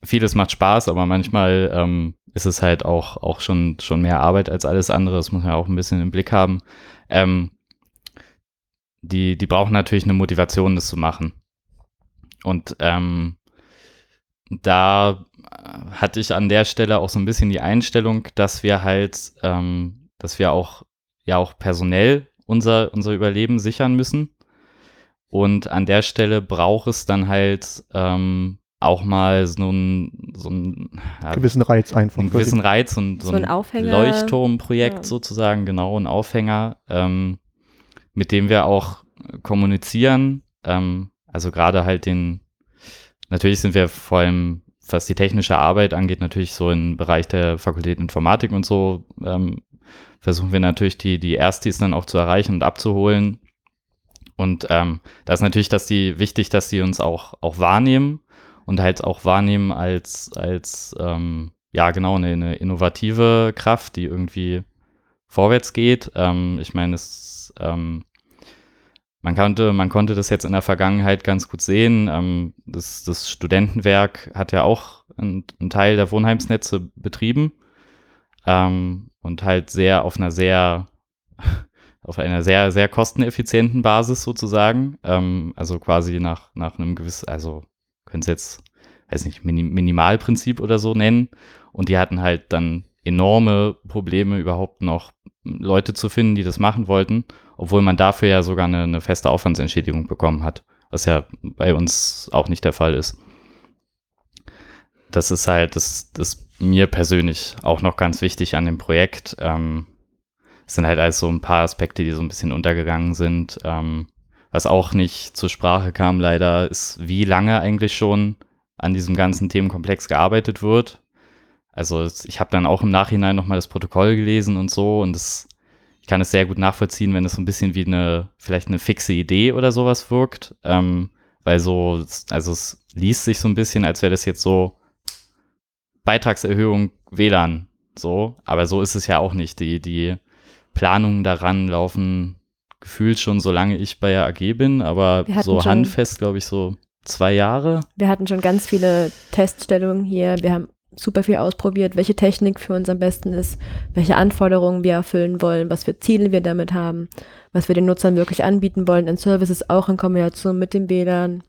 [SPEAKER 2] vieles macht Spaß, aber manchmal ähm, ist es halt auch, auch schon, schon mehr Arbeit als alles andere. Das muss man auch ein bisschen im Blick haben. Ähm, die, die brauchen natürlich eine Motivation, das zu machen. Und ähm, da hatte ich an der Stelle auch so ein bisschen die Einstellung, dass wir halt, ähm, dass wir auch ja auch personell unser, unser Überleben sichern müssen. Und an der Stelle braucht es dann halt ähm, auch mal so einen, so einen
[SPEAKER 3] ja, gewissen Reiz einfach.
[SPEAKER 2] Einen gewissen Reiz und so, so ein, ein Leuchtturmprojekt ja. sozusagen, genau, ein Aufhänger, ähm, mit dem wir auch kommunizieren. Ähm, also gerade halt den, natürlich sind wir vor allem, was die technische Arbeit angeht, natürlich so im Bereich der Fakultät Informatik und so, ähm, versuchen wir natürlich die, die Erstis dann auch zu erreichen und abzuholen und ähm, da ist natürlich dass die, wichtig, dass die uns auch, auch wahrnehmen und halt auch wahrnehmen als, als ähm, ja genau, eine, eine innovative Kraft, die irgendwie vorwärts geht. Ähm, ich meine, es ähm, man konnte, man konnte das jetzt in der Vergangenheit ganz gut sehen. Ähm, das, das Studentenwerk hat ja auch einen, einen Teil der Wohnheimsnetze betrieben ähm, und halt sehr auf einer sehr auf einer sehr, sehr kosteneffizienten Basis sozusagen. Ähm, also quasi nach, nach einem gewissen, also können Sie jetzt, weiß nicht, Minim Minimalprinzip oder so nennen. Und die hatten halt dann enorme Probleme, überhaupt noch Leute zu finden, die das machen wollten obwohl man dafür ja sogar eine, eine feste Aufwandsentschädigung bekommen hat, was ja bei uns auch nicht der Fall ist. Das ist halt, das, das mir persönlich auch noch ganz wichtig an dem Projekt. Ähm, es sind halt also ein paar Aspekte, die so ein bisschen untergegangen sind. Ähm, was auch nicht zur Sprache kam leider, ist, wie lange eigentlich schon an diesem ganzen Themenkomplex gearbeitet wird. Also ich habe dann auch im Nachhinein nochmal das Protokoll gelesen und so und es kann es sehr gut nachvollziehen, wenn es so ein bisschen wie eine, vielleicht eine fixe Idee oder sowas wirkt. Ähm, weil so, also es liest sich so ein bisschen, als wäre das jetzt so Beitragserhöhung WLAN. So, aber so ist es ja auch nicht. Die, die Planungen daran laufen gefühlt schon, solange ich bei der AG bin, aber so handfest, glaube ich, so zwei Jahre.
[SPEAKER 1] Wir hatten schon ganz viele Teststellungen hier. Wir haben super viel ausprobiert, welche Technik für uns am besten ist, welche Anforderungen wir erfüllen wollen, was für Ziele wir damit haben, was wir den Nutzern wirklich anbieten wollen an Services, auch in Kombination mit den Bädern.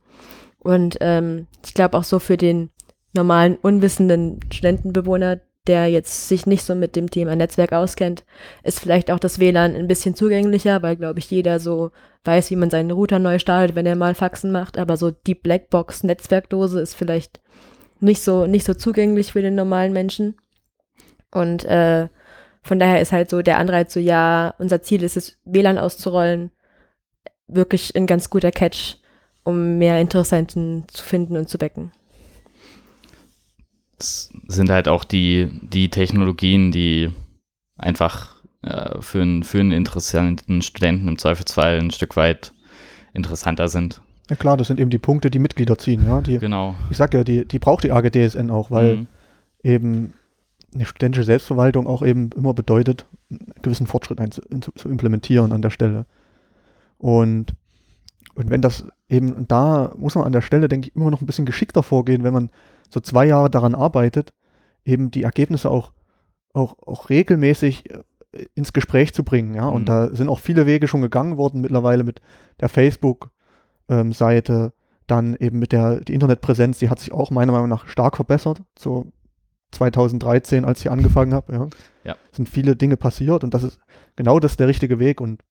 [SPEAKER 1] Und ähm, ich glaube auch so für den normalen, unwissenden Studentenbewohner, der jetzt sich nicht so mit dem Thema Netzwerk auskennt, ist vielleicht auch das WLAN ein bisschen zugänglicher, weil, glaube ich, jeder so weiß, wie man seinen Router neu startet, wenn er mal Faxen macht. Aber so die Blackbox-Netzwerkdose ist vielleicht nicht so, nicht so zugänglich für den normalen Menschen. Und äh, von daher ist halt so der Anreiz so, ja, unser Ziel ist es, WLAN auszurollen, wirklich ein ganz guter Catch, um mehr Interessenten zu finden und zu wecken.
[SPEAKER 2] Sind halt auch die, die Technologien, die einfach äh, für, einen, für einen interessanten Studenten im Zweifelsfall ein Stück weit interessanter sind.
[SPEAKER 3] Ja klar, das sind eben die Punkte, die Mitglieder ziehen, ja. Die,
[SPEAKER 2] genau.
[SPEAKER 3] Ich sag ja, die, die braucht die AGDSN auch, weil mhm. eben eine studentische Selbstverwaltung auch eben immer bedeutet, einen gewissen Fortschritt ein, zu, zu, implementieren an der Stelle. Und, und wenn das eben, da muss man an der Stelle, denke ich, immer noch ein bisschen geschickter vorgehen, wenn man so zwei Jahre daran arbeitet, eben die Ergebnisse auch, auch, auch regelmäßig äh, ins Gespräch zu bringen, ja. Und mhm. da sind auch viele Wege schon gegangen worden mittlerweile mit der Facebook- ähm. Dann eben mit der die Internetpräsenz, die hat sich auch meiner Meinung nach stark verbessert. So 2013, als ich angefangen habe. Ja. ja. Sind viele Dinge passiert und das ist genau das der richtige Weg und,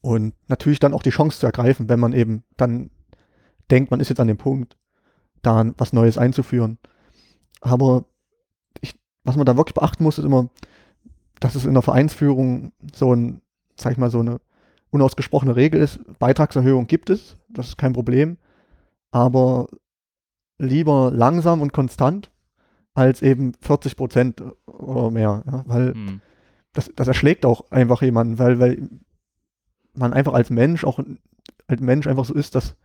[SPEAKER 3] und natürlich dann auch die Chance zu ergreifen, wenn man eben dann denkt, man ist jetzt an dem Punkt, da was Neues einzuführen. Aber ich, was man da wirklich beachten muss, ist immer, dass es in der Vereinsführung so ein, sag ich mal, so eine unausgesprochene Regel ist, Beitragserhöhung gibt es, das ist kein Problem, aber lieber langsam und konstant als eben 40 Prozent oder mehr, ja, weil hm. das, das erschlägt auch einfach jemanden, weil, weil man einfach als Mensch auch als Mensch einfach so ist, dass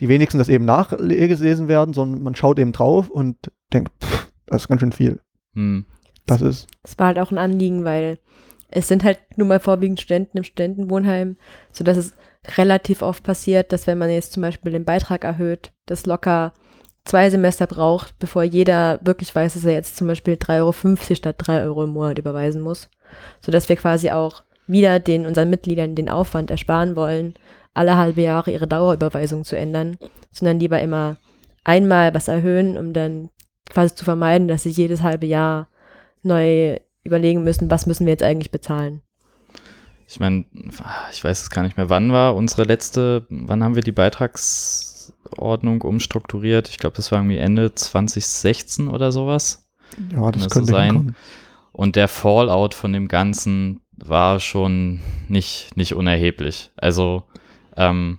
[SPEAKER 3] die wenigsten das eben nachgelesen werden, sondern man schaut eben drauf und denkt, pff, das ist ganz schön viel. Hm. Das ist.
[SPEAKER 1] Es war halt auch ein Anliegen, weil es sind halt nun mal vorwiegend Studenten im Studentenwohnheim, sodass es relativ oft passiert, dass wenn man jetzt zum Beispiel den Beitrag erhöht, das locker zwei Semester braucht, bevor jeder wirklich weiß, dass er jetzt zum Beispiel 3,50 Euro statt 3 Euro im Monat überweisen muss. Sodass wir quasi auch wieder den unseren Mitgliedern den Aufwand ersparen wollen, alle halbe Jahre ihre Dauerüberweisung zu ändern, sondern lieber immer einmal was erhöhen, um dann quasi zu vermeiden, dass sie jedes halbe Jahr neu überlegen müssen, was müssen wir jetzt eigentlich bezahlen.
[SPEAKER 2] Ich meine, ich weiß es gar nicht mehr, wann war unsere letzte, wann haben wir die Beitragsordnung umstrukturiert? Ich glaube, das war irgendwie Ende 2016 oder sowas.
[SPEAKER 3] Ja, das, das könnte so sein. Hinkommen.
[SPEAKER 2] Und der Fallout von dem Ganzen war schon nicht, nicht unerheblich. Also ähm,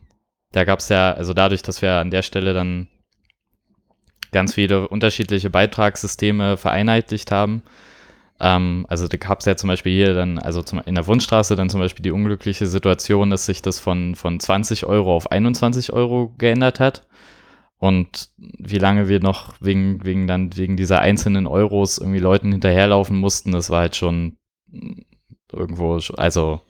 [SPEAKER 2] da gab es ja, also dadurch, dass wir an der Stelle dann ganz viele unterschiedliche Beitragssysteme vereinheitlicht haben, ähm, also da gab es ja zum Beispiel hier dann, also zum, in der Wunschstraße dann zum Beispiel die unglückliche Situation, dass sich das von, von 20 Euro auf 21 Euro geändert hat. Und wie lange wir noch wegen, wegen dann, wegen dieser einzelnen Euros irgendwie Leuten hinterherlaufen mussten, das war halt schon irgendwo, also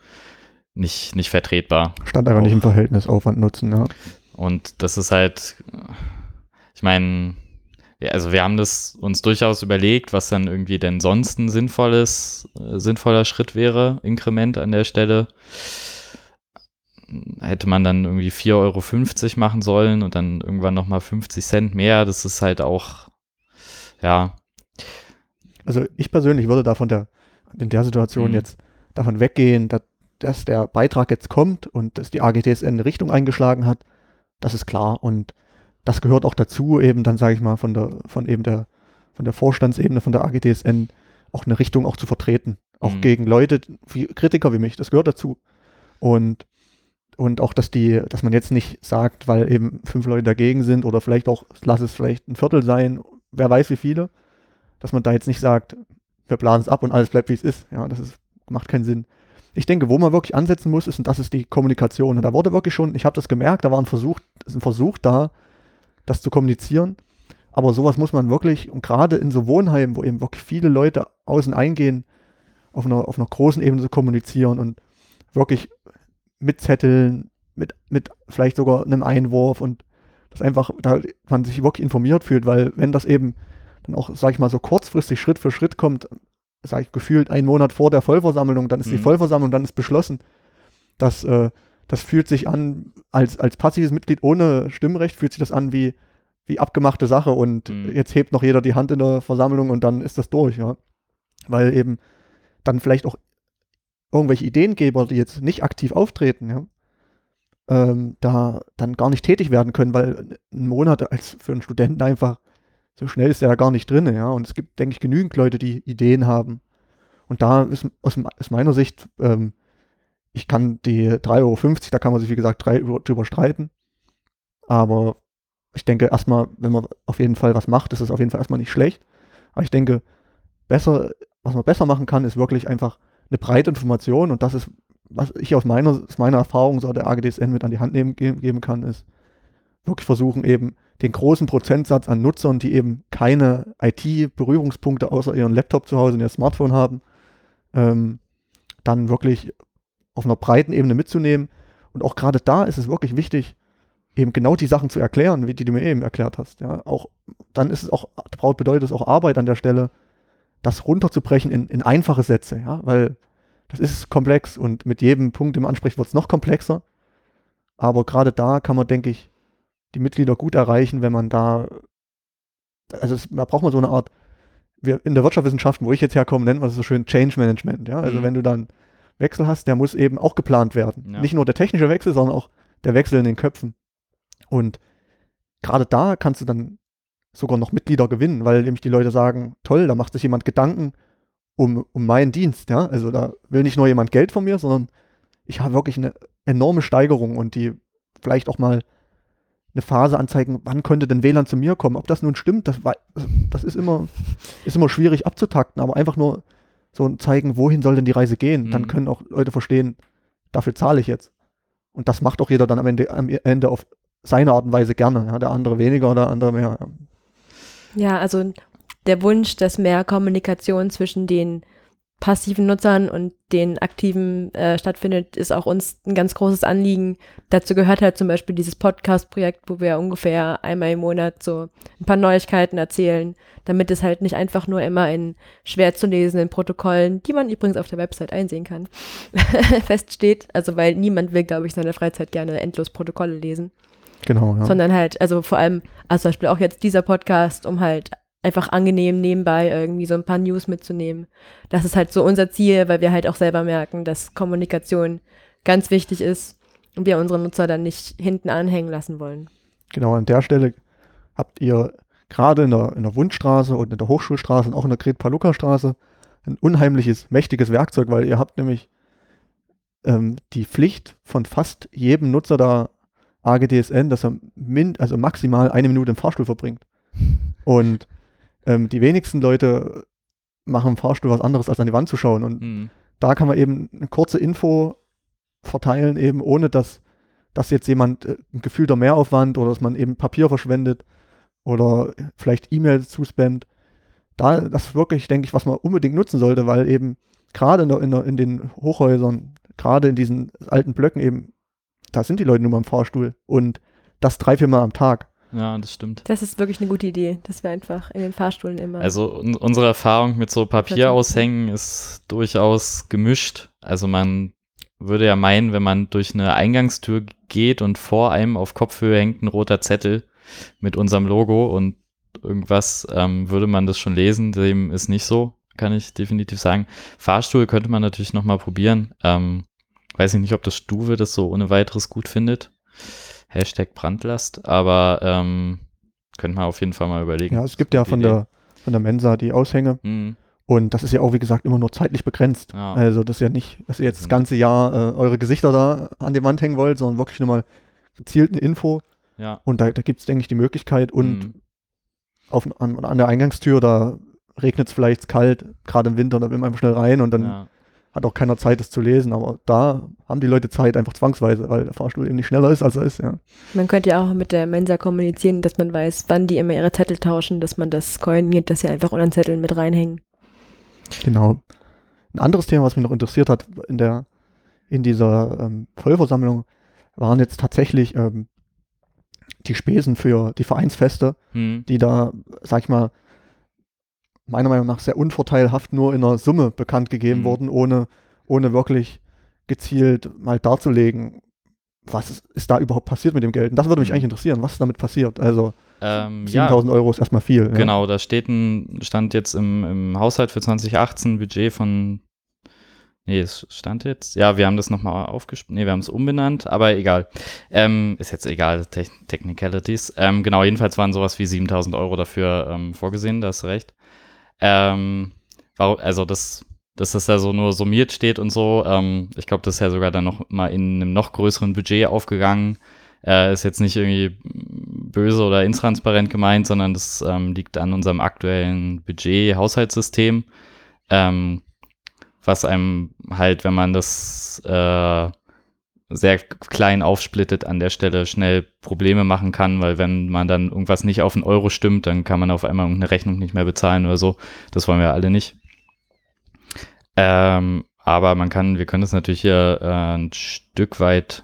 [SPEAKER 2] nicht, nicht vertretbar.
[SPEAKER 3] Stand einfach
[SPEAKER 2] Auch.
[SPEAKER 3] nicht im Verhältnis Aufwand Nutzen, ja.
[SPEAKER 2] Und das ist halt, ich meine, also wir haben das uns durchaus überlegt, was dann irgendwie denn sonst ein sinnvolles, äh, sinnvoller Schritt wäre, Inkrement an der Stelle. Hätte man dann irgendwie 4,50 Euro machen sollen und dann irgendwann nochmal 50 Cent mehr. Das ist halt auch, ja,
[SPEAKER 3] Also ich persönlich würde da von der, in der Situation
[SPEAKER 2] Mhm.
[SPEAKER 3] jetzt davon weggehen, dass, dass der Beitrag jetzt kommt und dass die AGTSN eine Richtung eingeschlagen hat. Das ist klar. Und das gehört auch dazu, eben dann, sage ich mal, von der, von eben der, von der Vorstandsebene, von der AGTSN auch eine Richtung auch zu vertreten. Auch
[SPEAKER 2] Mhm.
[SPEAKER 3] gegen Leute, wie Kritiker wie mich. Das gehört dazu. Und, und auch, dass die, dass man jetzt nicht sagt, weil eben fünf Leute dagegen sind oder vielleicht auch, lass es vielleicht ein Viertel sein, wer weiß wie viele, dass man da jetzt nicht sagt, wir planen es ab und alles bleibt wie es ist. Ja, das ist, macht keinen Sinn. Ich denke, wo man wirklich ansetzen muss, ist, und das ist die Kommunikation. Und da wurde wirklich schon, ich habe das gemerkt, da war ein Versuch, ist ein Versuch da, das zu kommunizieren. Aber sowas muss man wirklich, und gerade in so Wohnheimen, wo eben wirklich viele Leute außen eingehen, auf einer, auf einer großen Ebene zu kommunizieren und wirklich mit Zetteln, mit, mit vielleicht sogar einem Einwurf und dass einfach da man sich wirklich informiert fühlt, weil wenn das eben dann auch, sag ich mal, so kurzfristig Schritt für Schritt kommt, sag ich gefühlt einen Monat vor der Vollversammlung, dann ist die
[SPEAKER 2] Mhm.
[SPEAKER 3] Vollversammlung, dann ist beschlossen. Das, äh, das fühlt sich an, als, als passives Mitglied ohne Stimmrecht, fühlt sich das an wie, wie abgemachte Sache und
[SPEAKER 2] Mhm.
[SPEAKER 3] jetzt hebt noch jeder die Hand in der Versammlung und dann ist das durch, ja. Weil eben dann vielleicht auch irgendwelche Ideengeber, die jetzt nicht aktiv auftreten, ja, ähm, da dann gar nicht tätig werden können, weil ein Monat als für einen Studenten einfach so schnell ist er da gar nicht drin, ja. Und es gibt, denke ich, genügend Leute, die Ideen haben. Und da ist aus, aus meiner Sicht, ähm, ich kann die 3,50 Euro, da kann man sich, wie gesagt, drüber streiten. Aber ich denke erstmal, wenn man auf jeden Fall was macht, ist es auf jeden Fall erstmal nicht schlecht. Aber ich denke, besser, was man besser machen kann, ist wirklich einfach eine breite Information und das ist, was ich aus meiner, aus meiner Erfahrung so der AGDSN mit an die Hand nehmen, ge geben kann, ist wirklich versuchen eben den großen Prozentsatz an Nutzern, die eben keine IT-Berührungspunkte außer ihren Laptop zu Hause und ihr Smartphone haben, ähm, dann wirklich auf einer breiten Ebene mitzunehmen. Und auch gerade da ist es wirklich wichtig, eben genau die Sachen zu erklären, wie die du mir eben erklärt hast. Ja, auch dann ist es auch, bedeutet es auch Arbeit an der Stelle, das runterzubrechen in, in einfache Sätze, ja, weil das ist komplex und mit jedem Punkt, den man wird es noch komplexer. Aber gerade da kann man, denke ich, die Mitglieder gut erreichen, wenn man da, also es, da braucht man so eine Art, wir in der Wirtschaftswissenschaften, wo ich jetzt herkomme, nennt man es so schön Change Management, ja, also
[SPEAKER 2] Mhm.
[SPEAKER 3] wenn du dann Wechsel hast, der muss eben auch geplant werden.
[SPEAKER 2] Ja.
[SPEAKER 3] Nicht nur der technische Wechsel, sondern auch der Wechsel in den Köpfen. Und gerade da kannst du dann sogar noch Mitglieder gewinnen, weil nämlich die Leute sagen, toll, da macht sich jemand Gedanken um, um meinen Dienst, ja. Also da will nicht nur jemand Geld von mir, sondern ich habe wirklich eine enorme Steigerung und die vielleicht auch mal eine Phase anzeigen, wann könnte denn WLAN zu mir kommen. Ob das nun stimmt, das, das ist immer, ist immer schwierig abzutakten, aber einfach nur so zeigen, wohin soll denn die Reise gehen. Dann
[SPEAKER 2] Mhm.
[SPEAKER 3] können auch Leute verstehen, dafür zahle ich jetzt. Und das macht auch jeder dann am Ende, am Ende auf seine Art und Weise gerne. Ja, der andere weniger, der andere mehr. Ja,
[SPEAKER 1] also der Wunsch, dass mehr Kommunikation zwischen den passiven Nutzern und den aktiven äh, stattfindet, ist auch uns ein ganz großes Anliegen. Dazu gehört halt zum Beispiel dieses Podcast-Projekt, wo wir ungefähr einmal im Monat so ein paar Neuigkeiten erzählen, damit es halt nicht einfach nur immer in schwer zu lesenden Protokollen, die man übrigens auf der Website einsehen kann, feststeht. Also weil niemand will, glaube ich, in seiner Freizeit gerne endlos Protokolle lesen
[SPEAKER 3] Genau, ja.
[SPEAKER 1] sondern halt, also vor allem, also zum Beispiel auch jetzt dieser Podcast, um halt einfach angenehm nebenbei irgendwie so ein paar News mitzunehmen. Das ist halt so unser Ziel, weil wir halt auch selber merken, dass Kommunikation ganz wichtig ist und wir unsere Nutzer dann nicht hinten anhängen lassen wollen.
[SPEAKER 3] Genau, an der Stelle habt ihr gerade in der, in der Wundstraße und in der Hochschulstraße und auch in der Gret-Paluca-Straße ein unheimliches, mächtiges Werkzeug, weil ihr habt nämlich ähm, die Pflicht von fast jedem Nutzer der AGDSN, dass er min also maximal eine Minute im Fahrstuhl verbringt. Und ähm, die wenigsten Leute machen im Fahrstuhl was anderes, als an die Wand zu schauen. Und
[SPEAKER 2] Hm.
[SPEAKER 3] da kann man eben eine kurze Info verteilen, eben ohne dass, dass jetzt jemand äh, ein gefühlter Mehraufwand oder dass man eben Papier verschwendet oder vielleicht E-Mails zuspammt. Da, das ist wirklich, denke ich, was man unbedingt nutzen sollte, weil eben gerade in, der, in, der, in den Hochhäusern, gerade in diesen alten Blöcken eben, da sind die Leute nur mal im Fahrstuhl und das drei, vier Mal am Tag.
[SPEAKER 2] Ja, das stimmt.
[SPEAKER 1] Das ist wirklich eine gute Idee, dass wir einfach in den Fahrstühlen immer.
[SPEAKER 2] Also un unsere Erfahrung mit so Papieraushängen ist durchaus gemischt. Also man würde ja meinen, wenn man durch eine Eingangstür geht und vor einem auf Kopfhöhe hängt ein roter Zettel mit unserem Logo und irgendwas, ähm, würde man das schon lesen. Dem ist nicht so, kann ich definitiv sagen. Fahrstuhl könnte man natürlich nochmal probieren. Ähm, weiß ich nicht, ob das Stuwe das so ohne weiteres gut findet. Hashtag Brandlast, aber ähm, könnte man auf jeden Fall mal überlegen.
[SPEAKER 3] Ja, es gibt ja von der, von der Mensa die Aushänge. Mhm. Und das ist ja auch, wie gesagt, immer nur zeitlich begrenzt. Ja. Also das ist ja nicht, dass ihr jetzt das ganze Jahr äh, eure Gesichter da an die Wand hängen wollt, sondern wirklich nur mal gezielt eine Info.
[SPEAKER 2] Ja.
[SPEAKER 3] Und da, da gibt es, denke ich, die Möglichkeit. Und mhm. auf, an, an der Eingangstür, da regnet es vielleicht kalt, gerade im Winter, da will man einfach schnell rein und dann ja hat auch keiner Zeit, das zu lesen, aber da haben die Leute Zeit einfach zwangsweise, weil der Fahrstuhl eben nicht schneller ist, als er ist, ja.
[SPEAKER 1] Man könnte ja auch mit der Mensa kommunizieren, dass man weiß, wann die immer ihre Zettel tauschen, dass man das koordiniert, dass sie einfach unter den Zetteln mit reinhängen.
[SPEAKER 3] Genau. Ein anderes Thema, was mich noch interessiert hat in der, in dieser ähm, Vollversammlung, waren jetzt tatsächlich ähm, die Spesen für die Vereinsfeste, hm. die da, sag ich mal, meiner Meinung nach sehr unvorteilhaft nur in einer Summe bekannt gegeben mhm. wurden, ohne, ohne wirklich gezielt mal darzulegen, was ist, ist, da überhaupt passiert mit dem Geld. Und das würde mich mhm. eigentlich interessieren, was ist damit passiert. Also
[SPEAKER 2] ähm,
[SPEAKER 3] 7000 ja, Euro ist erstmal viel.
[SPEAKER 2] Genau, ja. da steht ein, stand jetzt im, im Haushalt für 2018 ein Budget von Nee, es stand jetzt. Ja, wir haben das nochmal aufgespielt. Nee, wir haben es umbenannt, aber egal. Ähm, ist jetzt egal, Te Technicalities. Ähm, genau, jedenfalls waren sowas wie 7000 Euro dafür ähm, vorgesehen, da hast du recht. Ähm, also das, dass das da so nur summiert steht und so. Ähm, ich glaube, das ist ja sogar dann noch mal in einem noch größeren Budget aufgegangen. Äh, ist jetzt nicht irgendwie böse oder intransparent gemeint, sondern das ähm, liegt an unserem aktuellen Budget-Haushaltssystem, ähm, was einem halt, wenn man das äh, sehr klein aufsplittet an der Stelle schnell Probleme machen kann, weil wenn man dann irgendwas nicht auf einen Euro stimmt, dann kann man auf einmal eine Rechnung nicht mehr bezahlen oder so. Das wollen wir alle nicht. Ähm, aber man kann, wir können das natürlich hier äh, ein Stück weit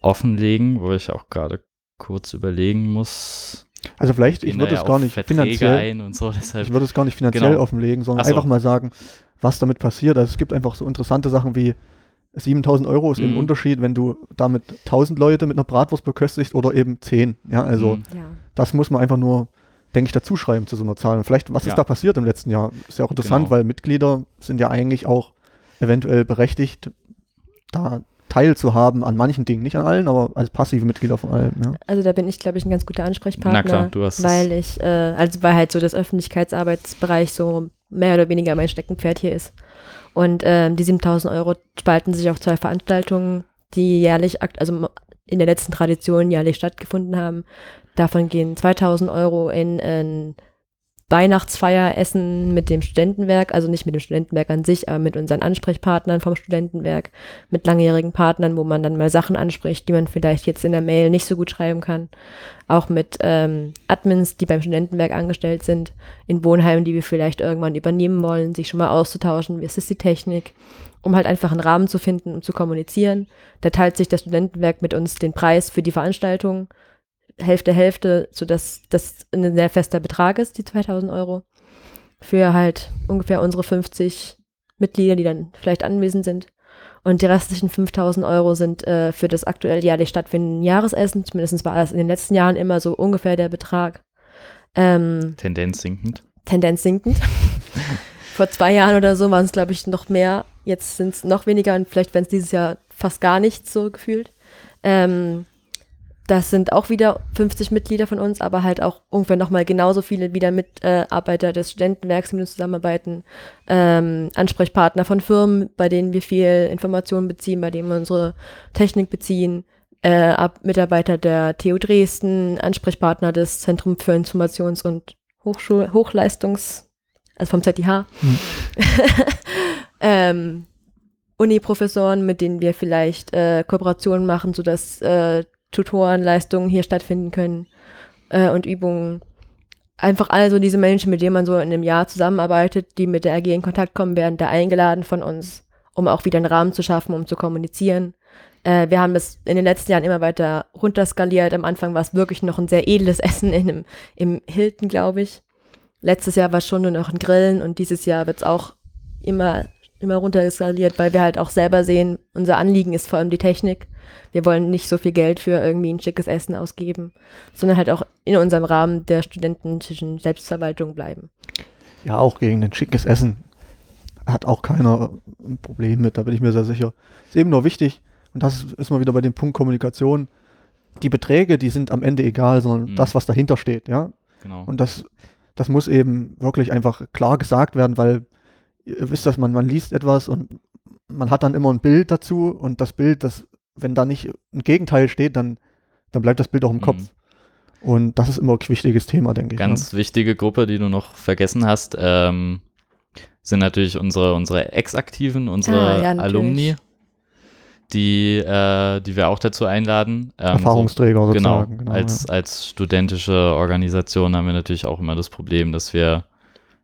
[SPEAKER 2] offenlegen, wo ich auch gerade kurz überlegen muss.
[SPEAKER 3] Also vielleicht, ich würde es gar nicht finanziell,
[SPEAKER 2] so,
[SPEAKER 3] ich würde es gar nicht finanziell genau. offenlegen, sondern so. einfach mal sagen, was damit passiert. Also es gibt einfach so interessante Sachen wie 7000 Euro ist mhm. ein Unterschied, wenn du damit 1000 Leute mit einer Bratwurst beköstigst oder eben 10. Ja, also mhm. ja. das muss man einfach nur, denke ich, dazu schreiben zu so einer Zahl. Und vielleicht, was ja. ist da passiert im letzten Jahr? Ist ja auch interessant, genau. weil Mitglieder sind ja eigentlich auch eventuell berechtigt, da teilzuhaben an manchen Dingen, nicht an allen, aber als passive Mitglieder vor allem. Ja.
[SPEAKER 1] Also da bin ich, glaube ich, ein ganz guter Ansprechpartner,
[SPEAKER 2] Na klar, du hast
[SPEAKER 1] weil ich, äh, also weil halt so das Öffentlichkeitsarbeitsbereich so mehr oder weniger mein Steckenpferd hier ist. Und ähm, die 7000 Euro spalten sich auf zwei Veranstaltungen, die jährlich, also in der letzten Tradition jährlich stattgefunden haben. Davon gehen 2000 Euro in ein Weihnachtsfeier essen mit dem Studentenwerk, also nicht mit dem Studentenwerk an sich, aber mit unseren Ansprechpartnern vom Studentenwerk, mit langjährigen Partnern, wo man dann mal Sachen anspricht, die man vielleicht jetzt in der Mail nicht so gut schreiben kann. Auch mit ähm, Admins, die beim Studentenwerk angestellt sind, in Wohnheimen, die wir vielleicht irgendwann übernehmen wollen, sich schon mal auszutauschen, wie ist es die Technik, um halt einfach einen Rahmen zu finden und um zu kommunizieren. Da teilt sich das Studentenwerk mit uns den Preis für die Veranstaltung Hälfte, Hälfte, sodass das ein sehr fester Betrag ist, die 2000 Euro. Für halt ungefähr unsere 50 Mitglieder, die dann vielleicht anwesend sind. Und die restlichen 5000 Euro sind äh, für das aktuell jährlich stattfindende Jahresessen. Zumindest war das in den letzten Jahren immer so ungefähr der Betrag.
[SPEAKER 2] Ähm, Tendenz sinkend.
[SPEAKER 1] Tendenz sinkend. Vor zwei Jahren oder so waren es, glaube ich, noch mehr. Jetzt sind es noch weniger und vielleicht werden es dieses Jahr fast gar nicht so gefühlt. Ähm, das sind auch wieder 50 Mitglieder von uns, aber halt auch ungefähr nochmal genauso viele wieder Mitarbeiter des Studentenwerks, mit uns zusammenarbeiten, ähm, Ansprechpartner von Firmen, bei denen wir viel Informationen beziehen, bei denen wir unsere Technik beziehen, äh, ab Mitarbeiter der TU Dresden, Ansprechpartner des Zentrum für Informations- und Hochschul Hochleistungs, also vom ZIH, hm. ähm, Uni-Professoren, mit denen wir vielleicht äh, Kooperationen machen, sodass äh, Tutorenleistungen hier stattfinden können äh, und Übungen. einfach alle so diese Menschen, mit denen man so in einem Jahr zusammenarbeitet, die mit der AG in Kontakt kommen, werden da eingeladen von uns, um auch wieder einen Rahmen zu schaffen, um zu kommunizieren. Äh, wir haben das in den letzten Jahren immer weiter runterskaliert. Am Anfang war es wirklich noch ein sehr edles Essen in einem, im Hilton, glaube ich. Letztes Jahr war es schon nur noch ein Grillen und dieses Jahr wird es auch immer, immer runterskaliert, weil wir halt auch selber sehen, unser Anliegen ist vor allem die Technik. Wir wollen nicht so viel Geld für irgendwie ein schickes Essen ausgeben, sondern halt auch in unserem Rahmen der studentischen Selbstverwaltung bleiben.
[SPEAKER 3] Ja, auch gegen ein schickes Essen hat auch keiner ein Problem mit, da bin ich mir sehr sicher. Ist eben nur wichtig, und das ist mal wieder bei dem Punkt Kommunikation, die Beträge, die sind am Ende egal, sondern mhm. das, was dahinter steht, ja. Genau. Und das, das muss eben wirklich einfach klar gesagt werden, weil ihr wisst das, man, man liest etwas und man hat dann immer ein Bild dazu und das Bild, das, wenn da nicht ein Gegenteil steht, dann, dann bleibt das Bild auch im mhm. Kopf. Und das ist immer ein wichtiges Thema, denke ich.
[SPEAKER 2] Ganz ja. wichtige Gruppe, die du noch vergessen hast, ähm, sind natürlich unsere, unsere Ex-Aktiven, unsere ah, ja, Alumni, die, äh, die wir auch dazu einladen.
[SPEAKER 3] Ähm, Erfahrungsträger
[SPEAKER 2] so, sozusagen. Genau, genau als, ja. als studentische Organisation haben wir natürlich auch immer das Problem, dass wir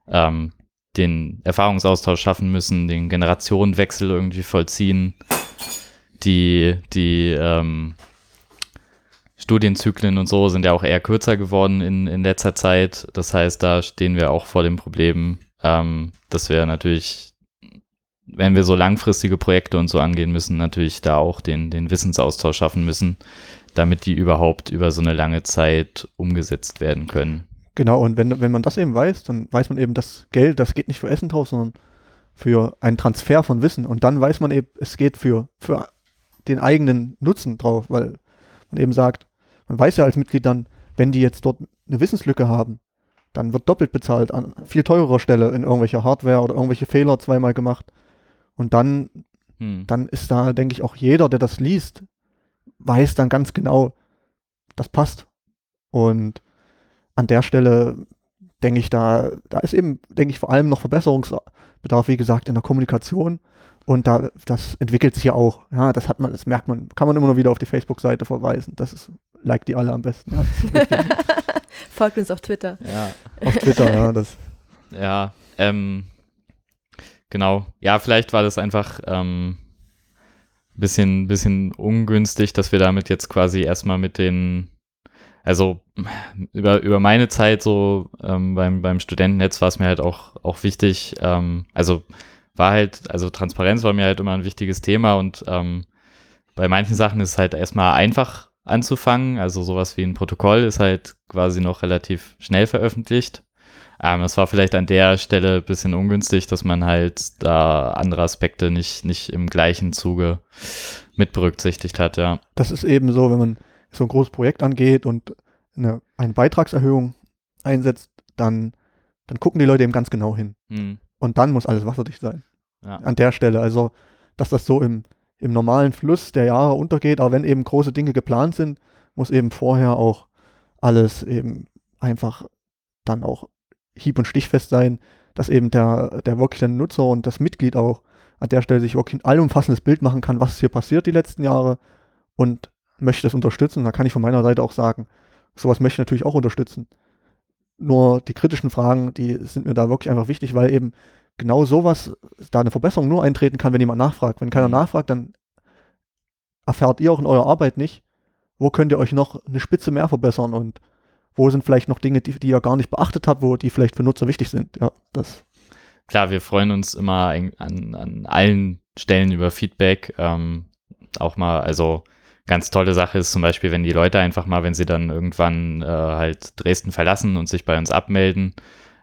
[SPEAKER 2] ähm, den Erfahrungsaustausch schaffen müssen, den Generationenwechsel irgendwie vollziehen, die, die ähm, Studienzyklen und so sind ja auch eher kürzer geworden in, in letzter Zeit. Das heißt, da stehen wir auch vor dem Problem, ähm, dass wir natürlich, wenn wir so langfristige Projekte und so angehen müssen, natürlich da auch den, den Wissensaustausch schaffen müssen, damit die überhaupt über so eine lange Zeit umgesetzt werden können.
[SPEAKER 3] Genau, und wenn, wenn man das eben weiß, dann weiß man eben, das Geld, das geht nicht für Essen drauf, sondern für einen Transfer von Wissen. Und dann weiß man eben, es geht für, für den eigenen Nutzen drauf, weil man eben sagt, man weiß ja als Mitglied dann, wenn die jetzt dort eine Wissenslücke haben, dann wird doppelt bezahlt an viel teurerer Stelle in irgendwelcher Hardware oder irgendwelche Fehler zweimal gemacht. Und dann, hm. dann ist da, denke ich, auch jeder, der das liest, weiß dann ganz genau, das passt. Und an der Stelle denke ich, da, da ist eben, denke ich, vor allem noch Verbesserungsbedarf, wie gesagt, in der Kommunikation. Und da, das entwickelt sich ja auch. Ja, das hat man, das merkt man, kann man immer noch wieder auf die Facebook-Seite verweisen. Das ist, like die alle am besten. Ja,
[SPEAKER 1] Folgt uns auf Twitter.
[SPEAKER 2] Ja.
[SPEAKER 3] Auf Twitter, ja. Das.
[SPEAKER 2] Ja, ähm, genau. Ja, vielleicht war das einfach ähm, bisschen, bisschen ungünstig, dass wir damit jetzt quasi erstmal mit den also über, über meine Zeit so ähm, beim, beim Studentennetz war es mir halt auch, auch wichtig, ähm, also war halt, also Transparenz war mir halt immer ein wichtiges Thema und ähm, bei manchen Sachen ist es halt erstmal einfach anzufangen, also sowas wie ein Protokoll ist halt quasi noch relativ schnell veröffentlicht. Ähm, war vielleicht an der Stelle ein bisschen ungünstig, dass man halt da andere Aspekte nicht, nicht im gleichen Zuge mit berücksichtigt hat, ja.
[SPEAKER 3] Das ist eben so, wenn man so ein großes Projekt angeht und eine, eine Beitragserhöhung einsetzt, dann, dann gucken die Leute eben ganz genau hin. Mhm. Und dann muss alles wasserdicht sein. Ja. An der Stelle. Also, dass das so im, im normalen Fluss der Jahre untergeht, aber wenn eben große Dinge geplant sind, muss eben vorher auch alles eben einfach dann auch hieb- und stichfest sein, dass eben der, der wirkliche Nutzer und das Mitglied auch an der Stelle sich wirklich ein allumfassendes Bild machen kann, was hier passiert die letzten Jahre und möchte das unterstützen. Da kann ich von meiner Seite auch sagen, sowas möchte ich natürlich auch unterstützen. Nur die kritischen Fragen, die sind mir da wirklich einfach wichtig, weil eben genau sowas, da eine Verbesserung nur eintreten kann, wenn jemand nachfragt. Wenn keiner mhm. nachfragt, dann erfahrt ihr auch in eurer Arbeit nicht, wo könnt ihr euch noch eine Spitze mehr verbessern und wo sind vielleicht noch Dinge, die, die ihr gar nicht beachtet habt, wo die vielleicht für Nutzer wichtig sind. Ja, das.
[SPEAKER 2] Klar, wir freuen uns immer an, an allen Stellen über Feedback. Ähm, auch mal, also ganz tolle Sache ist zum Beispiel, wenn die Leute einfach mal, wenn sie dann irgendwann äh, halt Dresden verlassen und sich bei uns abmelden,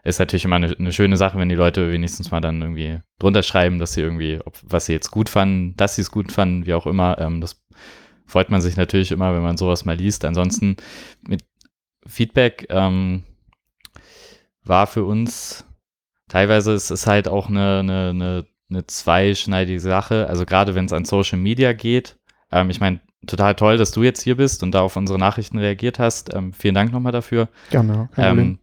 [SPEAKER 2] ist natürlich immer eine, eine, schöne Sache, wenn die Leute wenigstens mal dann irgendwie drunter schreiben, dass sie irgendwie, ob, was sie jetzt gut fanden, dass sie es gut fanden, wie auch immer. Ähm, das freut man sich natürlich immer, wenn man sowas mal liest. Ansonsten mit Feedback ähm, war für uns teilweise ist es halt auch eine, eine, eine, eine zweischneidige Sache. Also gerade wenn es an Social Media geht. Ähm, ich meine, total toll, dass du jetzt hier bist und da auf unsere Nachrichten reagiert hast. Ähm, vielen Dank nochmal dafür.
[SPEAKER 3] Gerne.
[SPEAKER 2] Ähm,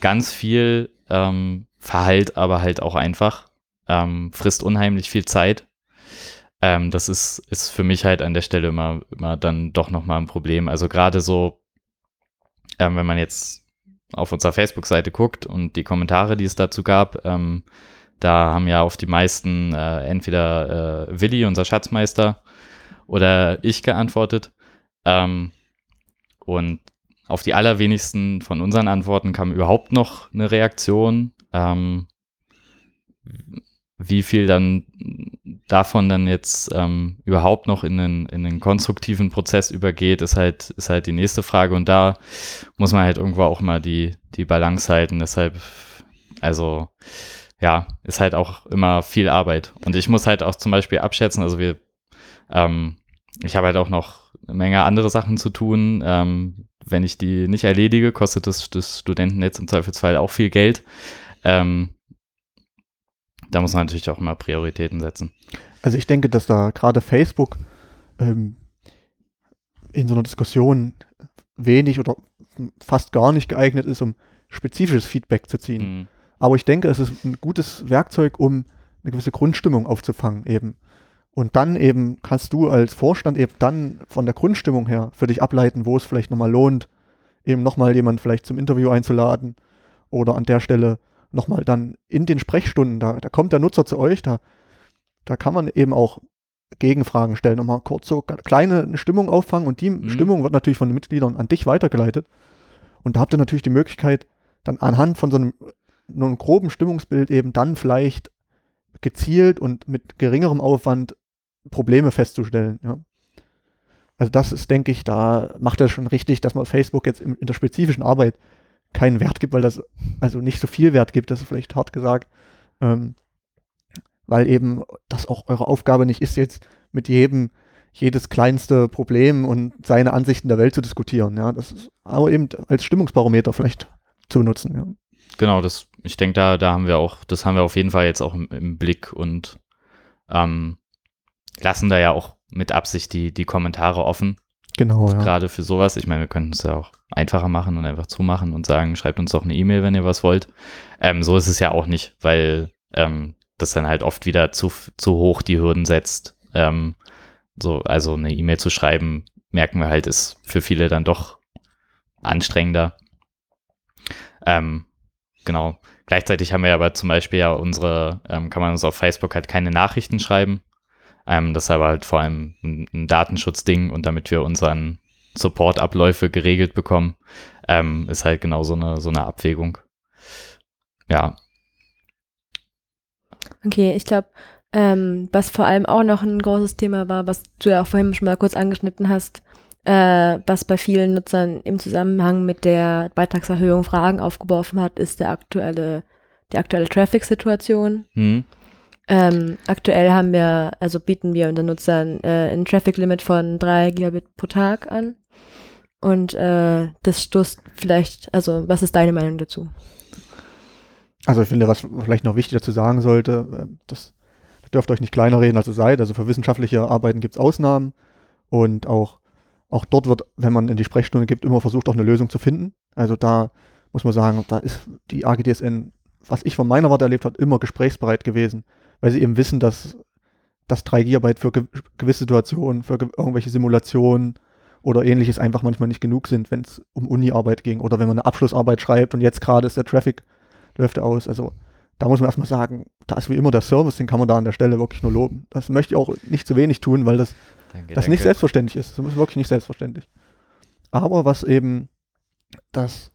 [SPEAKER 2] ganz viel ähm, Verhalt, aber halt auch einfach. Ähm, frisst unheimlich viel Zeit. Ähm, das ist, ist für mich halt an der Stelle immer, immer dann doch nochmal ein Problem. Also gerade so, ähm, wenn man jetzt auf unserer Facebook-Seite guckt und die Kommentare, die es dazu gab, da haben ja auf die meisten äh, entweder äh, Willi, unser Schatzmeister, oder ich geantwortet. Ähm, und auf die allerwenigsten von unseren Antworten kam überhaupt noch eine Reaktion. Ähm, wie viel dann davon dann jetzt ähm, überhaupt noch in einen, in einen konstruktiven Prozess übergeht, ist halt, ist halt die nächste Frage. Und da muss man halt irgendwo auch mal die, die Balance halten. Deshalb, also ja, ist halt auch immer viel Arbeit. Und ich muss halt auch zum Beispiel abschätzen, also wir, ähm, ich habe halt auch noch eine Menge andere Sachen zu tun. Ähm, wenn ich die nicht erledige, kostet das, das Studentennetz im Zweifelsfall auch viel Geld. Ähm, da muss man natürlich auch immer Prioritäten setzen.
[SPEAKER 3] Also ich denke, dass da gerade Facebook ähm, in so einer Diskussion wenig oder fast gar nicht geeignet ist, um spezifisches Feedback zu ziehen. Mhm. Aber ich denke, es ist ein gutes Werkzeug, um eine gewisse Grundstimmung aufzufangen eben. Und dann eben kannst du als Vorstand eben dann von der Grundstimmung her für dich ableiten, wo es vielleicht nochmal lohnt, eben nochmal jemand vielleicht zum Interview einzuladen oder an der Stelle nochmal dann in den Sprechstunden, da, da kommt der Nutzer zu euch, da, da kann man eben auch Gegenfragen stellen, nochmal kurz so kleine Stimmung auffangen und die mhm. Stimmung wird natürlich von den Mitgliedern an dich weitergeleitet. Und da habt ihr natürlich die Möglichkeit, dann anhand von so einem, einem groben Stimmungsbild eben dann vielleicht gezielt und mit geringerem Aufwand Probleme festzustellen. Ja. Also das ist, denke ich, da macht er schon richtig, dass man Facebook jetzt in, der spezifischen Arbeit keinen Wert gibt, weil das also nicht so viel Wert gibt, das ist vielleicht hart gesagt, ähm, weil eben das auch eure Aufgabe nicht ist, jetzt mit jedem jedes kleinste Problem und seine Ansichten der Welt zu diskutieren. Ja, das ist aber eben als Stimmungsbarometer vielleicht zu benutzen. Ja.
[SPEAKER 2] Genau, das, ich denke, da, da haben wir auch, das haben wir auf jeden Fall jetzt auch im, im Blick und ähm, lassen da ja auch mit Absicht die, die Kommentare offen.
[SPEAKER 3] Genau, ja.
[SPEAKER 2] Gerade für sowas. Ich meine, wir könnten es ja auch einfacher machen und einfach zumachen und sagen, schreibt uns doch eine E-Mail, wenn ihr was wollt. Ähm, so ist es ja auch nicht, weil ähm, das dann halt oft wieder zu, zu hoch die Hürden setzt. Ähm, so, also eine E-Mail zu schreiben, merken wir halt, ist für viele dann doch anstrengender. Ähm, genau. Gleichzeitig haben wir aber zum Beispiel ja unsere, ähm, kann man uns auf Facebook halt keine Nachrichten schreiben. Ähm, das ist aber halt vor allem ein, ein Datenschutzding und damit wir unseren Support-Abläufe geregelt bekommen, ähm, ist halt genau so eine, so eine Abwägung. Ja.
[SPEAKER 1] Okay, ich glaube, ähm, was vor allem auch noch ein großes Thema war, was du ja auch vorhin schon mal kurz angeschnitten hast, äh, was bei vielen Nutzern im Zusammenhang mit der Beitragserhöhung Fragen aufgeworfen hat, ist der aktuelle, die aktuelle Traffic-Situation. Hm. Ähm, aktuell haben wir, also bieten wir unseren Nutzern äh, ein Traffic Limit von 3 Gigabit pro Tag an. Und äh, das stoßt vielleicht, also was ist deine Meinung dazu?
[SPEAKER 3] Also ich finde, was vielleicht noch wichtig dazu sagen sollte, äh, das, das dürft euch nicht kleiner reden, als ihr seid. Also für wissenschaftliche Arbeiten gibt es Ausnahmen und auch, auch dort wird, wenn man in die Sprechstunde gibt, immer versucht, auch eine Lösung zu finden. Also da muss man sagen, da ist die AGDSN, was ich von meiner Warte erlebt habe, immer gesprächsbereit gewesen weil sie eben wissen, dass das 3 GB für ge gewisse Situationen, für ge irgendwelche Simulationen oder ähnliches einfach manchmal nicht genug sind, wenn es um Uni-Arbeit ging oder wenn man eine Abschlussarbeit schreibt und jetzt gerade ist der Traffic, läuft aus. Also da muss man erstmal sagen, da ist wie immer der Service, den kann man da an der Stelle wirklich nur loben. Das möchte ich auch nicht zu wenig tun, weil das, danke, das danke. nicht selbstverständlich ist. Das ist wirklich nicht selbstverständlich. Aber was eben, das,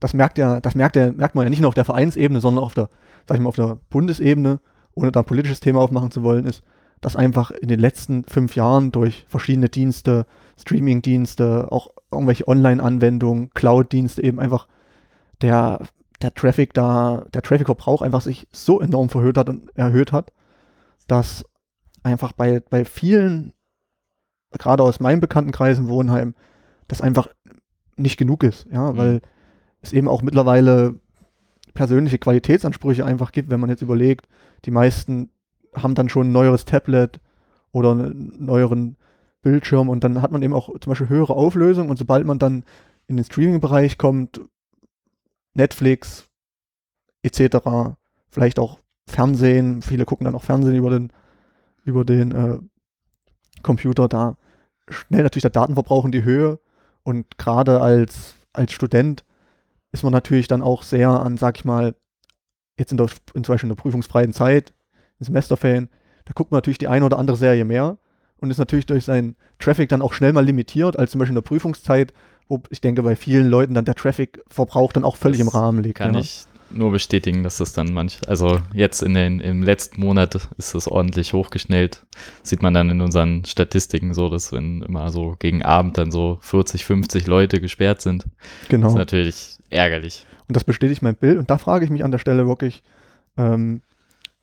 [SPEAKER 3] das merkt ja, das merkt, der, merkt man ja nicht nur auf der Vereinsebene, sondern auf der, sag ich mal, auf der Bundesebene ohne da ein politisches Thema aufmachen zu wollen, ist, dass einfach in den letzten fünf Jahren durch verschiedene Dienste, Streaming-Dienste, auch irgendwelche Online-Anwendungen, Cloud-Dienste eben einfach der, der Traffic da, der Traffic-Verbrauch einfach sich so enorm verhöht hat und erhöht hat, dass einfach bei, bei vielen, gerade aus meinem Bekanntenkreis in Wohnheim, das einfach nicht genug ist, ja, mhm. weil es eben auch mittlerweile persönliche Qualitätsansprüche einfach gibt, wenn man jetzt überlegt, die meisten haben dann schon ein neueres Tablet oder einen neueren Bildschirm und dann hat man eben auch zum Beispiel höhere Auflösung und sobald man dann in den Streaming-Bereich kommt, Netflix etc., vielleicht auch Fernsehen, viele gucken dann auch Fernsehen über den, über den äh, Computer, da schnell natürlich der Datenverbrauch in die Höhe und gerade als, als Student ist man natürlich dann auch sehr an, sag ich mal, jetzt in, der, in zum Beispiel in der prüfungsfreien Zeit, in Semesterferien, da guckt man natürlich die eine oder andere Serie mehr und ist natürlich durch seinen Traffic dann auch schnell mal limitiert, als zum Beispiel in der Prüfungszeit, wo ich denke, bei vielen Leuten dann der Traffic-Verbrauch dann auch völlig
[SPEAKER 2] Das
[SPEAKER 3] im Rahmen liegt.
[SPEAKER 2] Kann
[SPEAKER 3] ja.
[SPEAKER 2] ich nur bestätigen, dass das dann manch, also jetzt in den, im letzten Monat ist das ordentlich hochgeschnellt. Sieht man dann in unseren Statistiken so, dass wenn immer so gegen Abend dann so 40, 50 Leute gesperrt sind,
[SPEAKER 3] Genau.
[SPEAKER 2] ist natürlich ärgerlich.
[SPEAKER 3] Und das bestätigt mein Bild. Und da frage ich mich an der Stelle wirklich, ähm,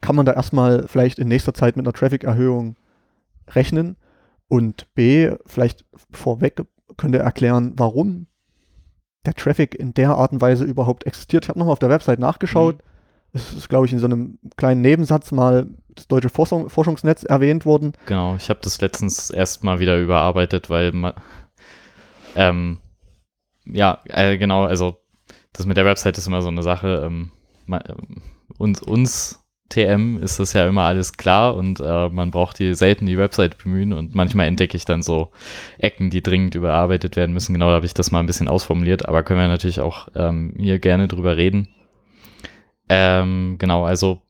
[SPEAKER 3] kann man da erstmal vielleicht in nächster Zeit mit einer Traffic-Erhöhung rechnen? Und B, vielleicht vorweg könnt ihr erklären, warum der Traffic in der Art und Weise überhaupt existiert. Ich habe nochmal auf der Website nachgeschaut. Es ist, glaube ich, in so einem kleinen Nebensatz mal das deutsche Forschung, Forschungsnetz erwähnt worden.
[SPEAKER 2] Genau, ich habe das letztens erst mal wieder überarbeitet, weil ma, ähm, ja, äh, genau, also das mit der Website ist immer so eine Sache. Ähm, ma, ähm, uns, uns TM ist das ja immer alles klar und äh, man braucht die selten die Website bemühen und manchmal entdecke ich dann so Ecken, die dringend überarbeitet werden müssen. Genau, da habe ich das mal ein bisschen ausformuliert, aber können wir natürlich auch ähm, hier gerne drüber reden. Ähm, genau, also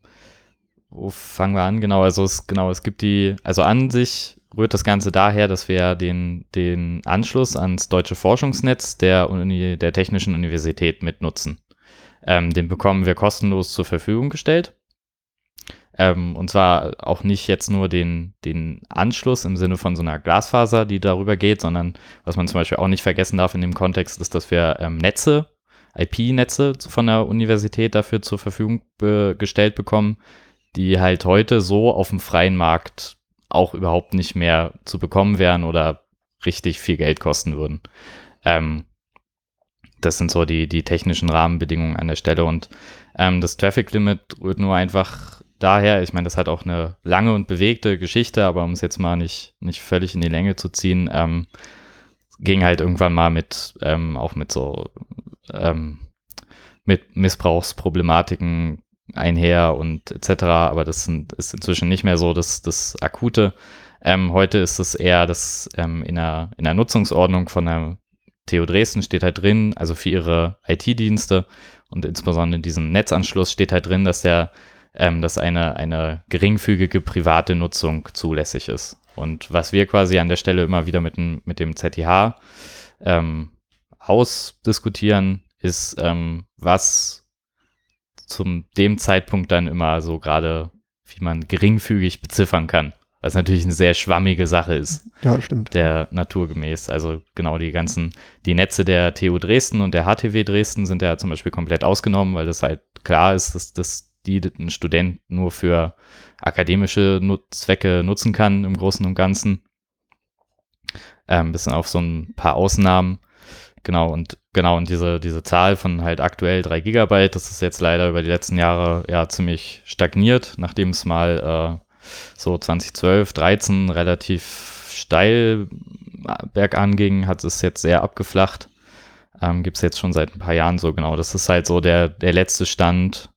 [SPEAKER 2] wo fangen wir an? Genau, also es, genau, es gibt die, also an sich rührt das Ganze daher, dass wir den, den Anschluss ans deutsche Forschungsnetz der, Uni, der Technischen Universität mitnutzen. Ähm, den bekommen wir kostenlos zur Verfügung gestellt. Ähm, und zwar auch nicht jetzt nur den, den Anschluss im Sinne von so einer Glasfaser, die darüber geht, sondern was man zum Beispiel auch nicht vergessen darf in dem Kontext, ist, dass wir ähm, Netze, IP-Netze von der Universität dafür zur Verfügung be gestellt bekommen, die halt heute so auf dem freien Markt auch überhaupt nicht mehr zu bekommen wären oder richtig viel Geld kosten würden. Ähm, das sind so die, die technischen Rahmenbedingungen an der Stelle und ähm, das Traffic Limit rührt nur einfach daher, ich meine, das hat auch eine lange und bewegte Geschichte, aber um es jetzt mal nicht, nicht völlig in die Länge zu ziehen, ähm, ging halt irgendwann mal mit, ähm, auch mit so, ähm, mit Missbrauchsproblematiken einher und etc. Aber das sind, ist inzwischen nicht mehr so das, das Akute. Ähm, heute ist es eher das ähm, in, der, in der Nutzungsordnung von der TU Dresden steht halt drin, also für ihre IT-Dienste und insbesondere in diesem Netzanschluss steht halt drin, dass der, ähm, dass eine, eine geringfügige private Nutzung zulässig ist. Und was wir quasi an der Stelle immer wieder mit, dem- mit dem ZTH ähm, ausdiskutieren, ist, ähm, was zum dem Zeitpunkt dann immer so gerade, wie man geringfügig beziffern kann. Was natürlich eine sehr schwammige Sache ist,
[SPEAKER 3] Ja, stimmt.
[SPEAKER 2] der naturgemäß. Also genau die ganzen, die Netze der TU Dresden und der HTW Dresden sind ja zum Beispiel komplett ausgenommen, weil das halt klar ist, dass, dass die ein Student nur für akademische Nut Zwecke nutzen kann im Großen und Ganzen. Ähm, bis auf so ein paar Ausnahmen. Genau, und genau, und diese, diese Zahl von halt aktuell 3 Gigabyte, das ist jetzt leider über die letzten Jahre ja ziemlich stagniert, nachdem es mal äh, so 2012, 13 relativ steil bergan ging, hat es jetzt sehr abgeflacht. Ähm, Gibt es jetzt schon seit ein paar Jahren so, genau. Das ist halt so der, der letzte Stand,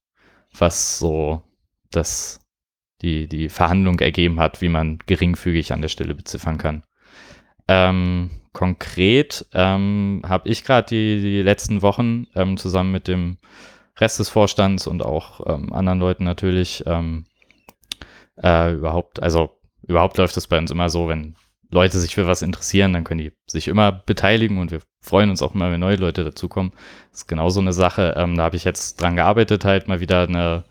[SPEAKER 2] was so das, die, die Verhandlung ergeben hat, wie man geringfügig an der Stelle beziffern kann. Ähm, konkret ähm, habe ich gerade die, die letzten Wochen ähm, zusammen mit dem Rest des Vorstands und auch ähm, anderen Leuten natürlich ähm, äh, überhaupt, also überhaupt läuft es bei uns immer so, wenn Leute sich für was interessieren, dann können die sich immer beteiligen und wir freuen uns auch immer, wenn neue Leute dazukommen. Das ist genau so eine Sache. Ähm, da habe ich jetzt dran gearbeitet, halt mal wieder eine,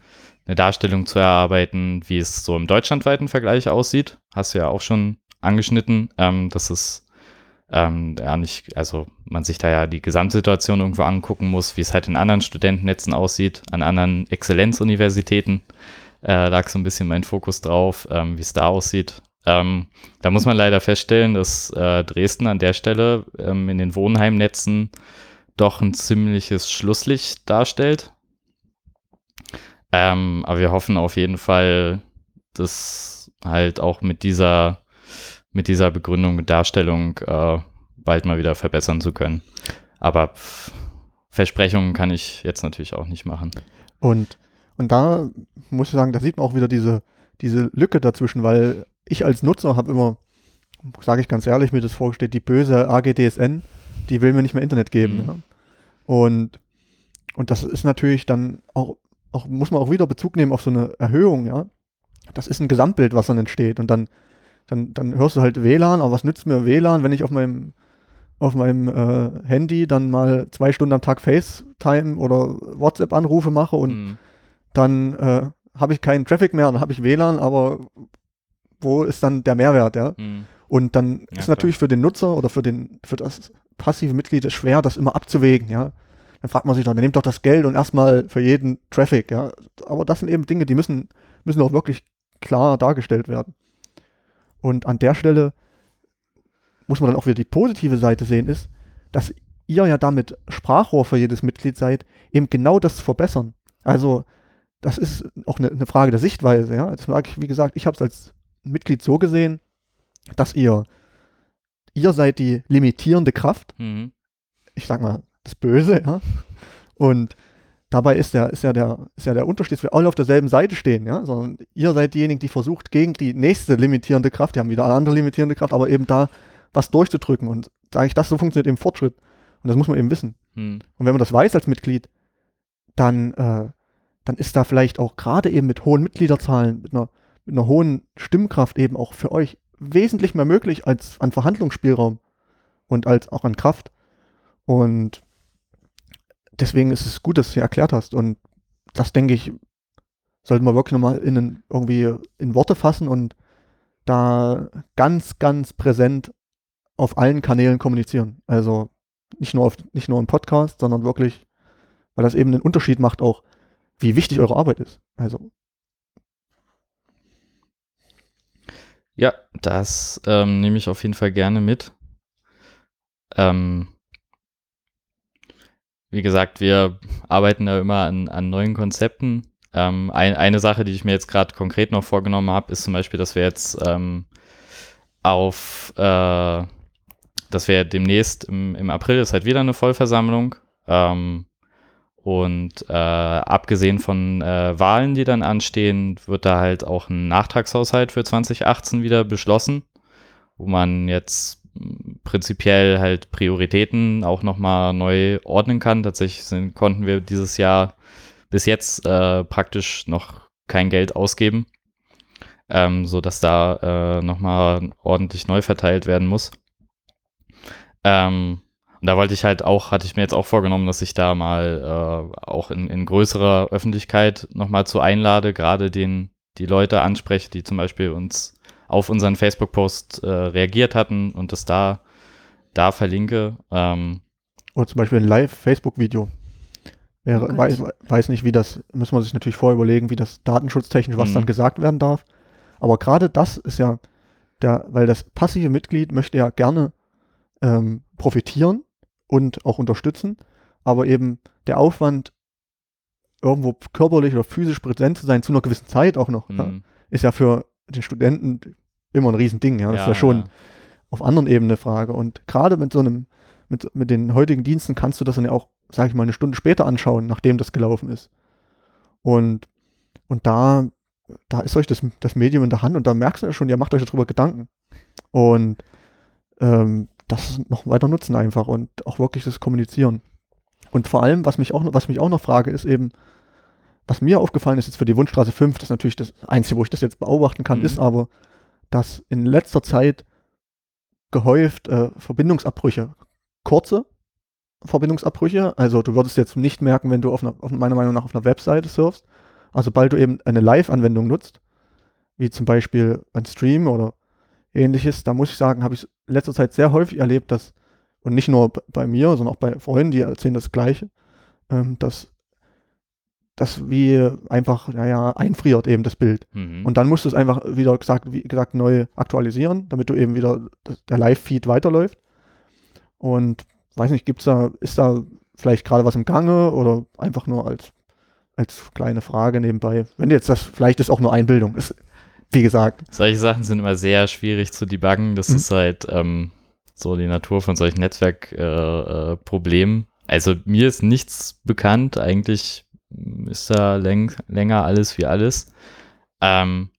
[SPEAKER 2] eine Darstellung zu erarbeiten, wie es so im deutschlandweiten Vergleich aussieht. Hast du ja auch schon angeschnitten, ähm, dass es ähm, ja nicht, also man sich da ja die Gesamtsituation irgendwo angucken muss, wie es halt in anderen Studentennetzen aussieht, an anderen Exzellenzuniversitäten. Äh, lag so ein bisschen mein Fokus drauf, ähm, wie es da aussieht. Ähm, da muss man leider feststellen, dass äh, Dresden an der Stelle ähm, in den Wohnheimnetzen doch ein ziemliches Schlusslicht darstellt. Ähm, aber wir hoffen auf jeden Fall, das halt auch mit dieser, mit dieser Begründung und Darstellung äh, bald mal wieder verbessern zu können. Aber pff, Versprechungen kann ich jetzt natürlich auch nicht machen.
[SPEAKER 3] Und, und da muss ich sagen, da sieht man auch wieder diese, diese Lücke dazwischen, weil ich als Nutzer habe immer, sage ich ganz ehrlich, mir das vorgestellt, die böse AGDSN, die will mir nicht mehr Internet geben.
[SPEAKER 2] Mhm.
[SPEAKER 3] Ja. Und und das ist natürlich dann auch, auch, muss man auch wieder Bezug nehmen auf so eine Erhöhung, ja. Das ist ein Gesamtbild, was dann entsteht. Und dann, dann, dann hörst du halt WLAN, aber was nützt mir WLAN, wenn ich auf meinem, auf meinem äh, Handy dann mal zwei Stunden am Tag FaceTime oder WhatsApp-Anrufe mache und mhm. dann äh, habe ich keinen Traffic mehr, dann habe ich WLAN, aber wo ist dann der Mehrwert, ja? Mhm. Und dann ja, ist natürlich für den Nutzer oder für den, für das passive Mitglied schwer, das immer abzuwägen, ja. Dann fragt man sich doch, dann nehmt doch das Geld und erstmal für jeden Traffic, ja. Aber das sind eben Dinge, die müssen, müssen auch wirklich klar dargestellt werden. Und an der Stelle muss man dann auch wieder die positive Seite sehen, ist, dass ihr ja damit Sprachrohr für jedes Mitglied seid, eben genau das zu verbessern. Also, das ist auch eine, eine Frage der Sichtweise, ja. Das sage ich, wie gesagt, ich habe es als Mitglied so gesehen, dass ihr, ihr seid die limitierende Kraft. Mhm. Ich sag mal, das Böse, ja. Und dabei ist ja, ist ja der, ist ja der Unterschied, dass wir alle auf derselben Seite stehen, ja, sondern ihr seid diejenigen, die versucht, gegen die nächste limitierende Kraft, die haben wieder eine andere limitierende Kraft, aber eben da was durchzudrücken. Und sage ich, das so funktioniert eben Fortschritt. Und das muss man eben wissen. Hm. Und wenn man das weiß als Mitglied, dann, äh, dann ist da vielleicht auch gerade eben mit hohen Mitgliederzahlen, mit einer, mit einer hohen Stimmkraft eben auch für euch wesentlich mehr möglich als an Verhandlungsspielraum und als auch an Kraft. Und deswegen ist es gut, dass du es erklärt hast. Und das denke ich, sollten wir wirklich nochmal in, irgendwie in Worte fassen und da ganz, ganz präsent auf allen Kanälen kommunizieren. Also nicht nur, auf, nicht nur im Podcast, sondern wirklich, weil das eben einen Unterschied macht, auch wie wichtig eure Arbeit ist. Also
[SPEAKER 2] Ja, das ähm, nehme ich auf jeden Fall gerne mit. Ähm, wie gesagt, wir arbeiten da immer an, an neuen Konzepten. Ähm, ein, eine Sache, die ich mir jetzt gerade konkret noch vorgenommen habe, ist zum Beispiel, dass wir jetzt ähm, auf, äh, dass wir demnächst im, im April ist halt wieder eine Vollversammlung. Ähm, und äh, abgesehen von äh, Wahlen, die dann anstehen, wird da halt auch ein Nachtragshaushalt für 2018 wieder beschlossen, wo man jetzt prinzipiell halt Prioritäten auch nochmal neu ordnen kann. Tatsächlich sind, konnten wir dieses Jahr bis jetzt äh, praktisch noch kein Geld ausgeben, ähm, sodass da äh, nochmal ordentlich neu verteilt werden muss. Ähm, und da wollte ich halt auch, hatte ich mir jetzt auch vorgenommen, dass ich da mal äh, auch in, in größerer Öffentlichkeit nochmal zu einlade, gerade den, die Leute anspreche, die zum Beispiel uns auf unseren Facebook-Post äh, reagiert hatten und das da, da verlinke. Ähm,
[SPEAKER 3] Oder zum Beispiel ein Live-Facebook-Video. Oh weiß, weiß nicht, wie das, muss man sich natürlich vorher überlegen, wie das datenschutztechnisch, was mhm. dann gesagt werden darf. Aber gerade das ist ja, der, weil das passive Mitglied möchte ja gerne ähm, profitieren und auch unterstützen, aber eben der Aufwand, irgendwo körperlich oder physisch präsent zu sein, zu einer gewissen Zeit auch noch, mhm. ja, ist ja für den Studenten immer ein Riesending. Ja. Das ja, ist ja schon ja. auf anderen Ebenen eine Frage. Und gerade mit so einem, mit, mit den heutigen Diensten kannst du das dann ja auch, sage ich mal, eine Stunde später anschauen, nachdem das gelaufen ist. Und, und da, da ist euch das, das Medium in der Hand und da merkst du ja schon, ihr macht euch darüber Gedanken. Und ähm, das noch weiter nutzen einfach und auch wirklich das Kommunizieren. Und vor allem, was mich auch, was mich auch noch frage, ist eben, was mir aufgefallen ist jetzt für die Wunschstraße 5, das ist natürlich das Einzige, wo ich das jetzt beobachten kann, mhm. ist aber, dass in letzter Zeit gehäuft äh, Verbindungsabbrüche, kurze Verbindungsabbrüche, also du würdest jetzt nicht merken, wenn du auf, einer, auf meiner Meinung nach auf einer Webseite surfst, also sobald du eben eine Live-Anwendung nutzt, wie zum Beispiel ein Stream oder ähnliches, da muss ich sagen, habe ich in letzter Zeit sehr häufig erlebt, dass, und nicht nur bei mir, sondern auch bei Freunden, die erzählen das Gleiche, ähm, dass das wie einfach, naja, einfriert eben das Bild. Mhm. Und dann musst du es einfach wieder gesagt, wie gesagt, neu aktualisieren, damit du eben wieder der Live-Feed weiterläuft. Und weiß nicht, gibt's da, ist da vielleicht gerade was im Gange oder einfach nur als, als kleine Frage nebenbei? Wenn jetzt das, vielleicht ist auch nur Einbildung. Ist, wie gesagt.
[SPEAKER 2] Solche Sachen sind immer sehr schwierig zu debuggen. Das mhm. ist halt ähm, so die Natur von solchen Netzwerkproblemen. Äh, äh, also mir ist nichts bekannt. Eigentlich ist da läng länger alles wie alles. Ähm,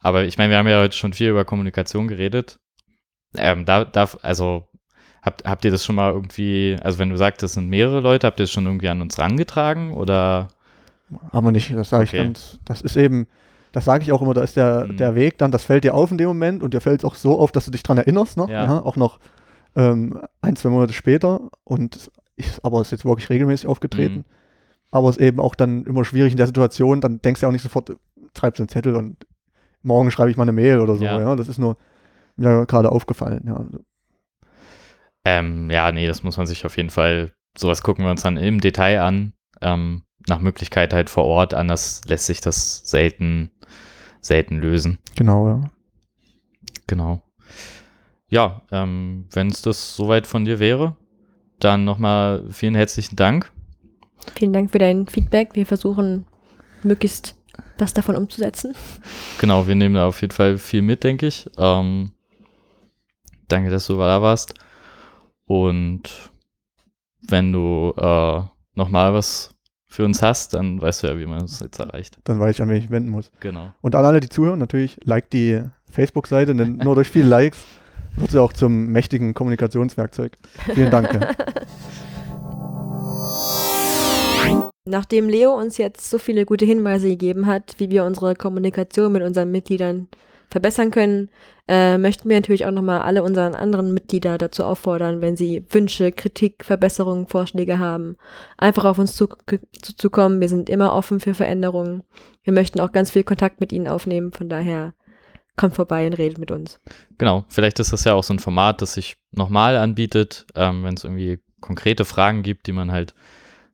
[SPEAKER 2] aber ich meine, wir haben ja heute schon viel über Kommunikation geredet. Ähm, da, da, also habt, habt ihr das schon mal irgendwie, also wenn du sagst, das sind mehrere Leute, habt ihr das schon irgendwie an uns rangetragen oder?
[SPEAKER 3] Haben wir nicht, das sage ich
[SPEAKER 2] Okay.
[SPEAKER 3] ganz, das ist eben, das sage ich auch immer, da ist der,
[SPEAKER 2] Mhm.
[SPEAKER 3] der Weg dann, das fällt dir auf in dem Moment und dir fällt es auch so auf, dass du dich dran erinnerst, ne?
[SPEAKER 2] Ja.
[SPEAKER 3] auch noch ähm, ein, zwei Monate später und ich, aber es ist jetzt wirklich regelmäßig aufgetreten.
[SPEAKER 2] Mhm.
[SPEAKER 3] Aber es ist eben auch dann immer schwierig in der Situation, dann denkst du ja auch nicht sofort, treibst einen Zettel und morgen schreibe ich mal eine Mail oder so,
[SPEAKER 2] Ja.
[SPEAKER 3] ja. Das ist nur mir gerade aufgefallen, ja.
[SPEAKER 2] Ähm, ja, nee, das muss man sich auf jeden Fall, sowas gucken wir uns dann im Detail an. Ähm, nach Möglichkeit halt vor Ort, anders lässt sich das selten, selten lösen.
[SPEAKER 3] Genau, ja.
[SPEAKER 2] Genau. Ja, ähm, wenn es das soweit von dir wäre, dann nochmal vielen herzlichen Dank.
[SPEAKER 1] Vielen Dank für dein Feedback. Wir versuchen möglichst was davon umzusetzen.
[SPEAKER 2] Genau, wir nehmen da auf jeden Fall viel mit, denke ich. Ähm, danke, dass du da warst. Und wenn du äh, nochmal was für uns hast, dann weißt du ja, wie man uns jetzt erreicht.
[SPEAKER 3] Dann weiß ich, an wen ich wenden muss.
[SPEAKER 2] Genau.
[SPEAKER 3] Und an alle, die zuhören, natürlich, like die Facebook-Seite, denn nur durch viele Likes wird sie auch zum mächtigen Kommunikationswerkzeug. Vielen Dank.
[SPEAKER 1] Nachdem Leo uns jetzt so viele gute Hinweise gegeben hat, wie wir unsere Kommunikation mit unseren Mitgliedern verbessern können, äh, möchten wir natürlich auch nochmal alle unseren anderen Mitglieder dazu auffordern, wenn sie Wünsche, Kritik, Verbesserungen, Vorschläge haben, einfach auf uns zu- zuzukommen. Wir sind immer offen für Veränderungen. Wir möchten auch ganz viel Kontakt mit ihnen aufnehmen. Von daher kommt vorbei und redet mit uns.
[SPEAKER 2] Genau, vielleicht ist das ja auch so ein Format, das sich nochmal anbietet, ähm, wenn es irgendwie konkrete Fragen gibt, die man halt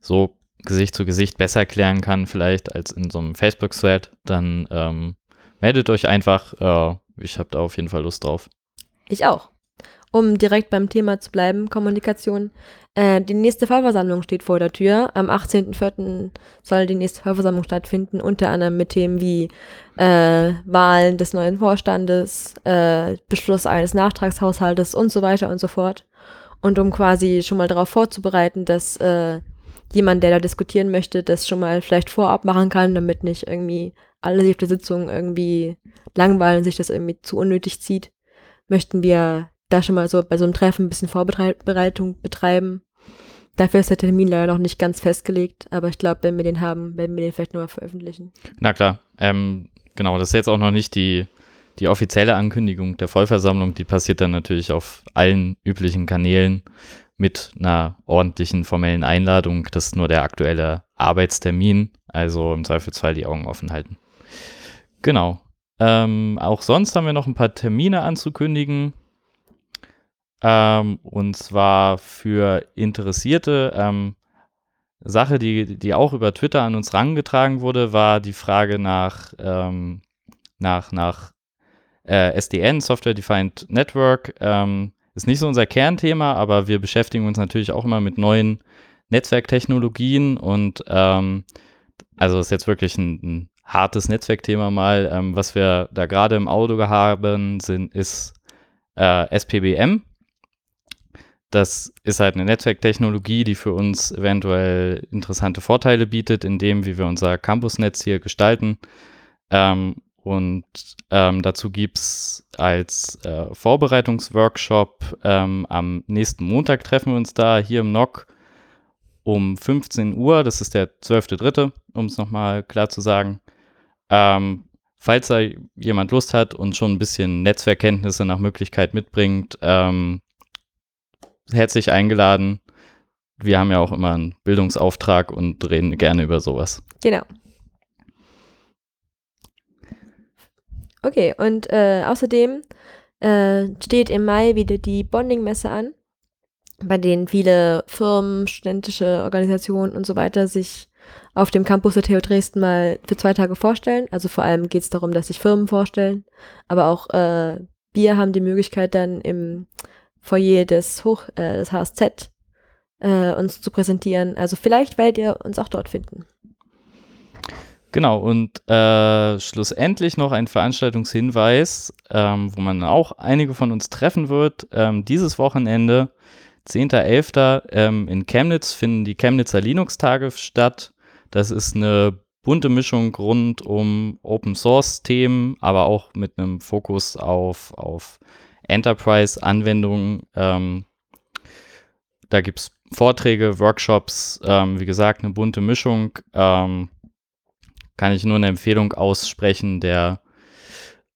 [SPEAKER 2] so Gesicht zu Gesicht besser klären kann, vielleicht als in so einem Facebook-Thread, dann ähm, meldet euch einfach. Äh, ich habe da auf jeden Fall Lust drauf.
[SPEAKER 1] Ich auch. Um direkt beim Thema zu bleiben, Kommunikation. Äh, die nächste Vollversammlung steht vor der Tür. Am 18.04. soll die nächste Vollversammlung stattfinden, unter anderem mit Themen wie äh, Wahlen des neuen Vorstandes, äh, Beschluss eines Nachtragshaushaltes und so weiter und so fort. Und um quasi schon mal darauf vorzubereiten, dass äh, jemand, der da diskutieren möchte, das schon mal vielleicht vorab machen kann, damit nicht irgendwie alle sich auf der Sitzung irgendwie langweilen, sich das irgendwie zu unnötig zieht, möchten wir da schon mal so bei so einem Treffen ein bisschen Vorbereitung betreiben. Dafür ist der Termin leider noch nicht ganz festgelegt, aber ich glaube, wenn wir den haben, werden wir den vielleicht nochmal veröffentlichen.
[SPEAKER 2] Na klar, ähm, genau, das ist jetzt auch noch nicht die, die offizielle Ankündigung der Vollversammlung, die passiert dann natürlich auf allen üblichen Kanälen mit einer ordentlichen formellen Einladung. Das ist nur der aktuelle Arbeitstermin, also im Zweifelsfall die Augen offen halten. Genau. Ähm, auch sonst haben wir noch ein paar Termine anzukündigen. Ähm, und zwar für Interessierte. Ähm, Sache, die, die auch über Twitter an uns rangetragen wurde, war die Frage nach, ähm, nach, nach äh, SDN, Software Defined Network. Ähm, ist nicht so unser Kernthema, aber wir beschäftigen uns natürlich auch immer mit neuen Netzwerktechnologien und ähm, also ist jetzt wirklich ein, ein hartes Netzwerkthema mal. Ähm, was wir da gerade im Auto haben, sind, ist äh, SPBM. Das ist halt eine Netzwerktechnologie, die für uns eventuell interessante Vorteile bietet, in dem, wie wir unser Campusnetz hier gestalten. Ähm, und ähm, dazu gibt es als äh, Vorbereitungsworkshop ähm, am nächsten Montag treffen wir uns da hier im NOC um 15 Uhr. Das ist der 12.3., um es nochmal klar zu sagen. Ähm, falls da jemand Lust hat und schon ein bisschen Netzwerkkenntnisse nach Möglichkeit mitbringt, ähm, herzlich eingeladen. Wir haben ja auch immer einen Bildungsauftrag und reden gerne über sowas.
[SPEAKER 1] Genau. Okay, und äh, außerdem äh, steht im Mai wieder die Bonding-Messe an, bei denen viele Firmen, studentische Organisationen und so weiter sich auf dem Campus der TU Dresden mal für zwei Tage vorstellen. Also vor allem geht es darum, dass sich Firmen vorstellen, aber auch äh, wir haben die Möglichkeit dann im Foyer des, Hoch, äh, des HSZ äh, uns zu präsentieren. Also vielleicht werdet ihr uns auch dort finden.
[SPEAKER 2] Genau, und äh, schlussendlich noch ein Veranstaltungshinweis, ähm, wo man auch einige von uns treffen wird. Ähm, dieses Wochenende, 10.11. Ähm, in Chemnitz finden die Chemnitzer Linux-Tage statt. Das ist eine bunte Mischung rund um Open-Source-Themen, aber auch mit einem Fokus auf, auf Enterprise-Anwendungen. Ähm, Da gibt es Vorträge, Workshops, ähm, wie gesagt, eine bunte Mischung. Ähm, kann ich nur eine Empfehlung aussprechen. Der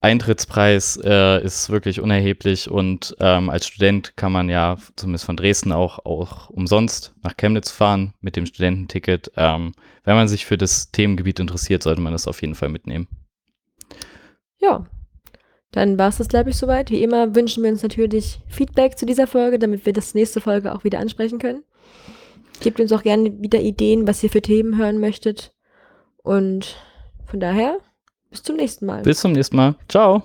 [SPEAKER 2] Eintrittspreis äh, ist wirklich unerheblich und ähm, als Student kann man ja zumindest von Dresden auch, auch umsonst nach Chemnitz fahren mit dem Studententicket. Ähm, wenn man sich für das Themengebiet interessiert, sollte man das auf jeden Fall mitnehmen.
[SPEAKER 1] Ja, dann war es das, glaube ich, soweit. Wie immer wünschen wir uns natürlich Feedback zu dieser Folge, damit wir das nächste Folge auch wieder ansprechen können. Gebt uns auch gerne wieder Ideen, was ihr für Themen hören möchtet. Und von daher, bis zum nächsten Mal.
[SPEAKER 2] Bis zum nächsten Mal. Ciao.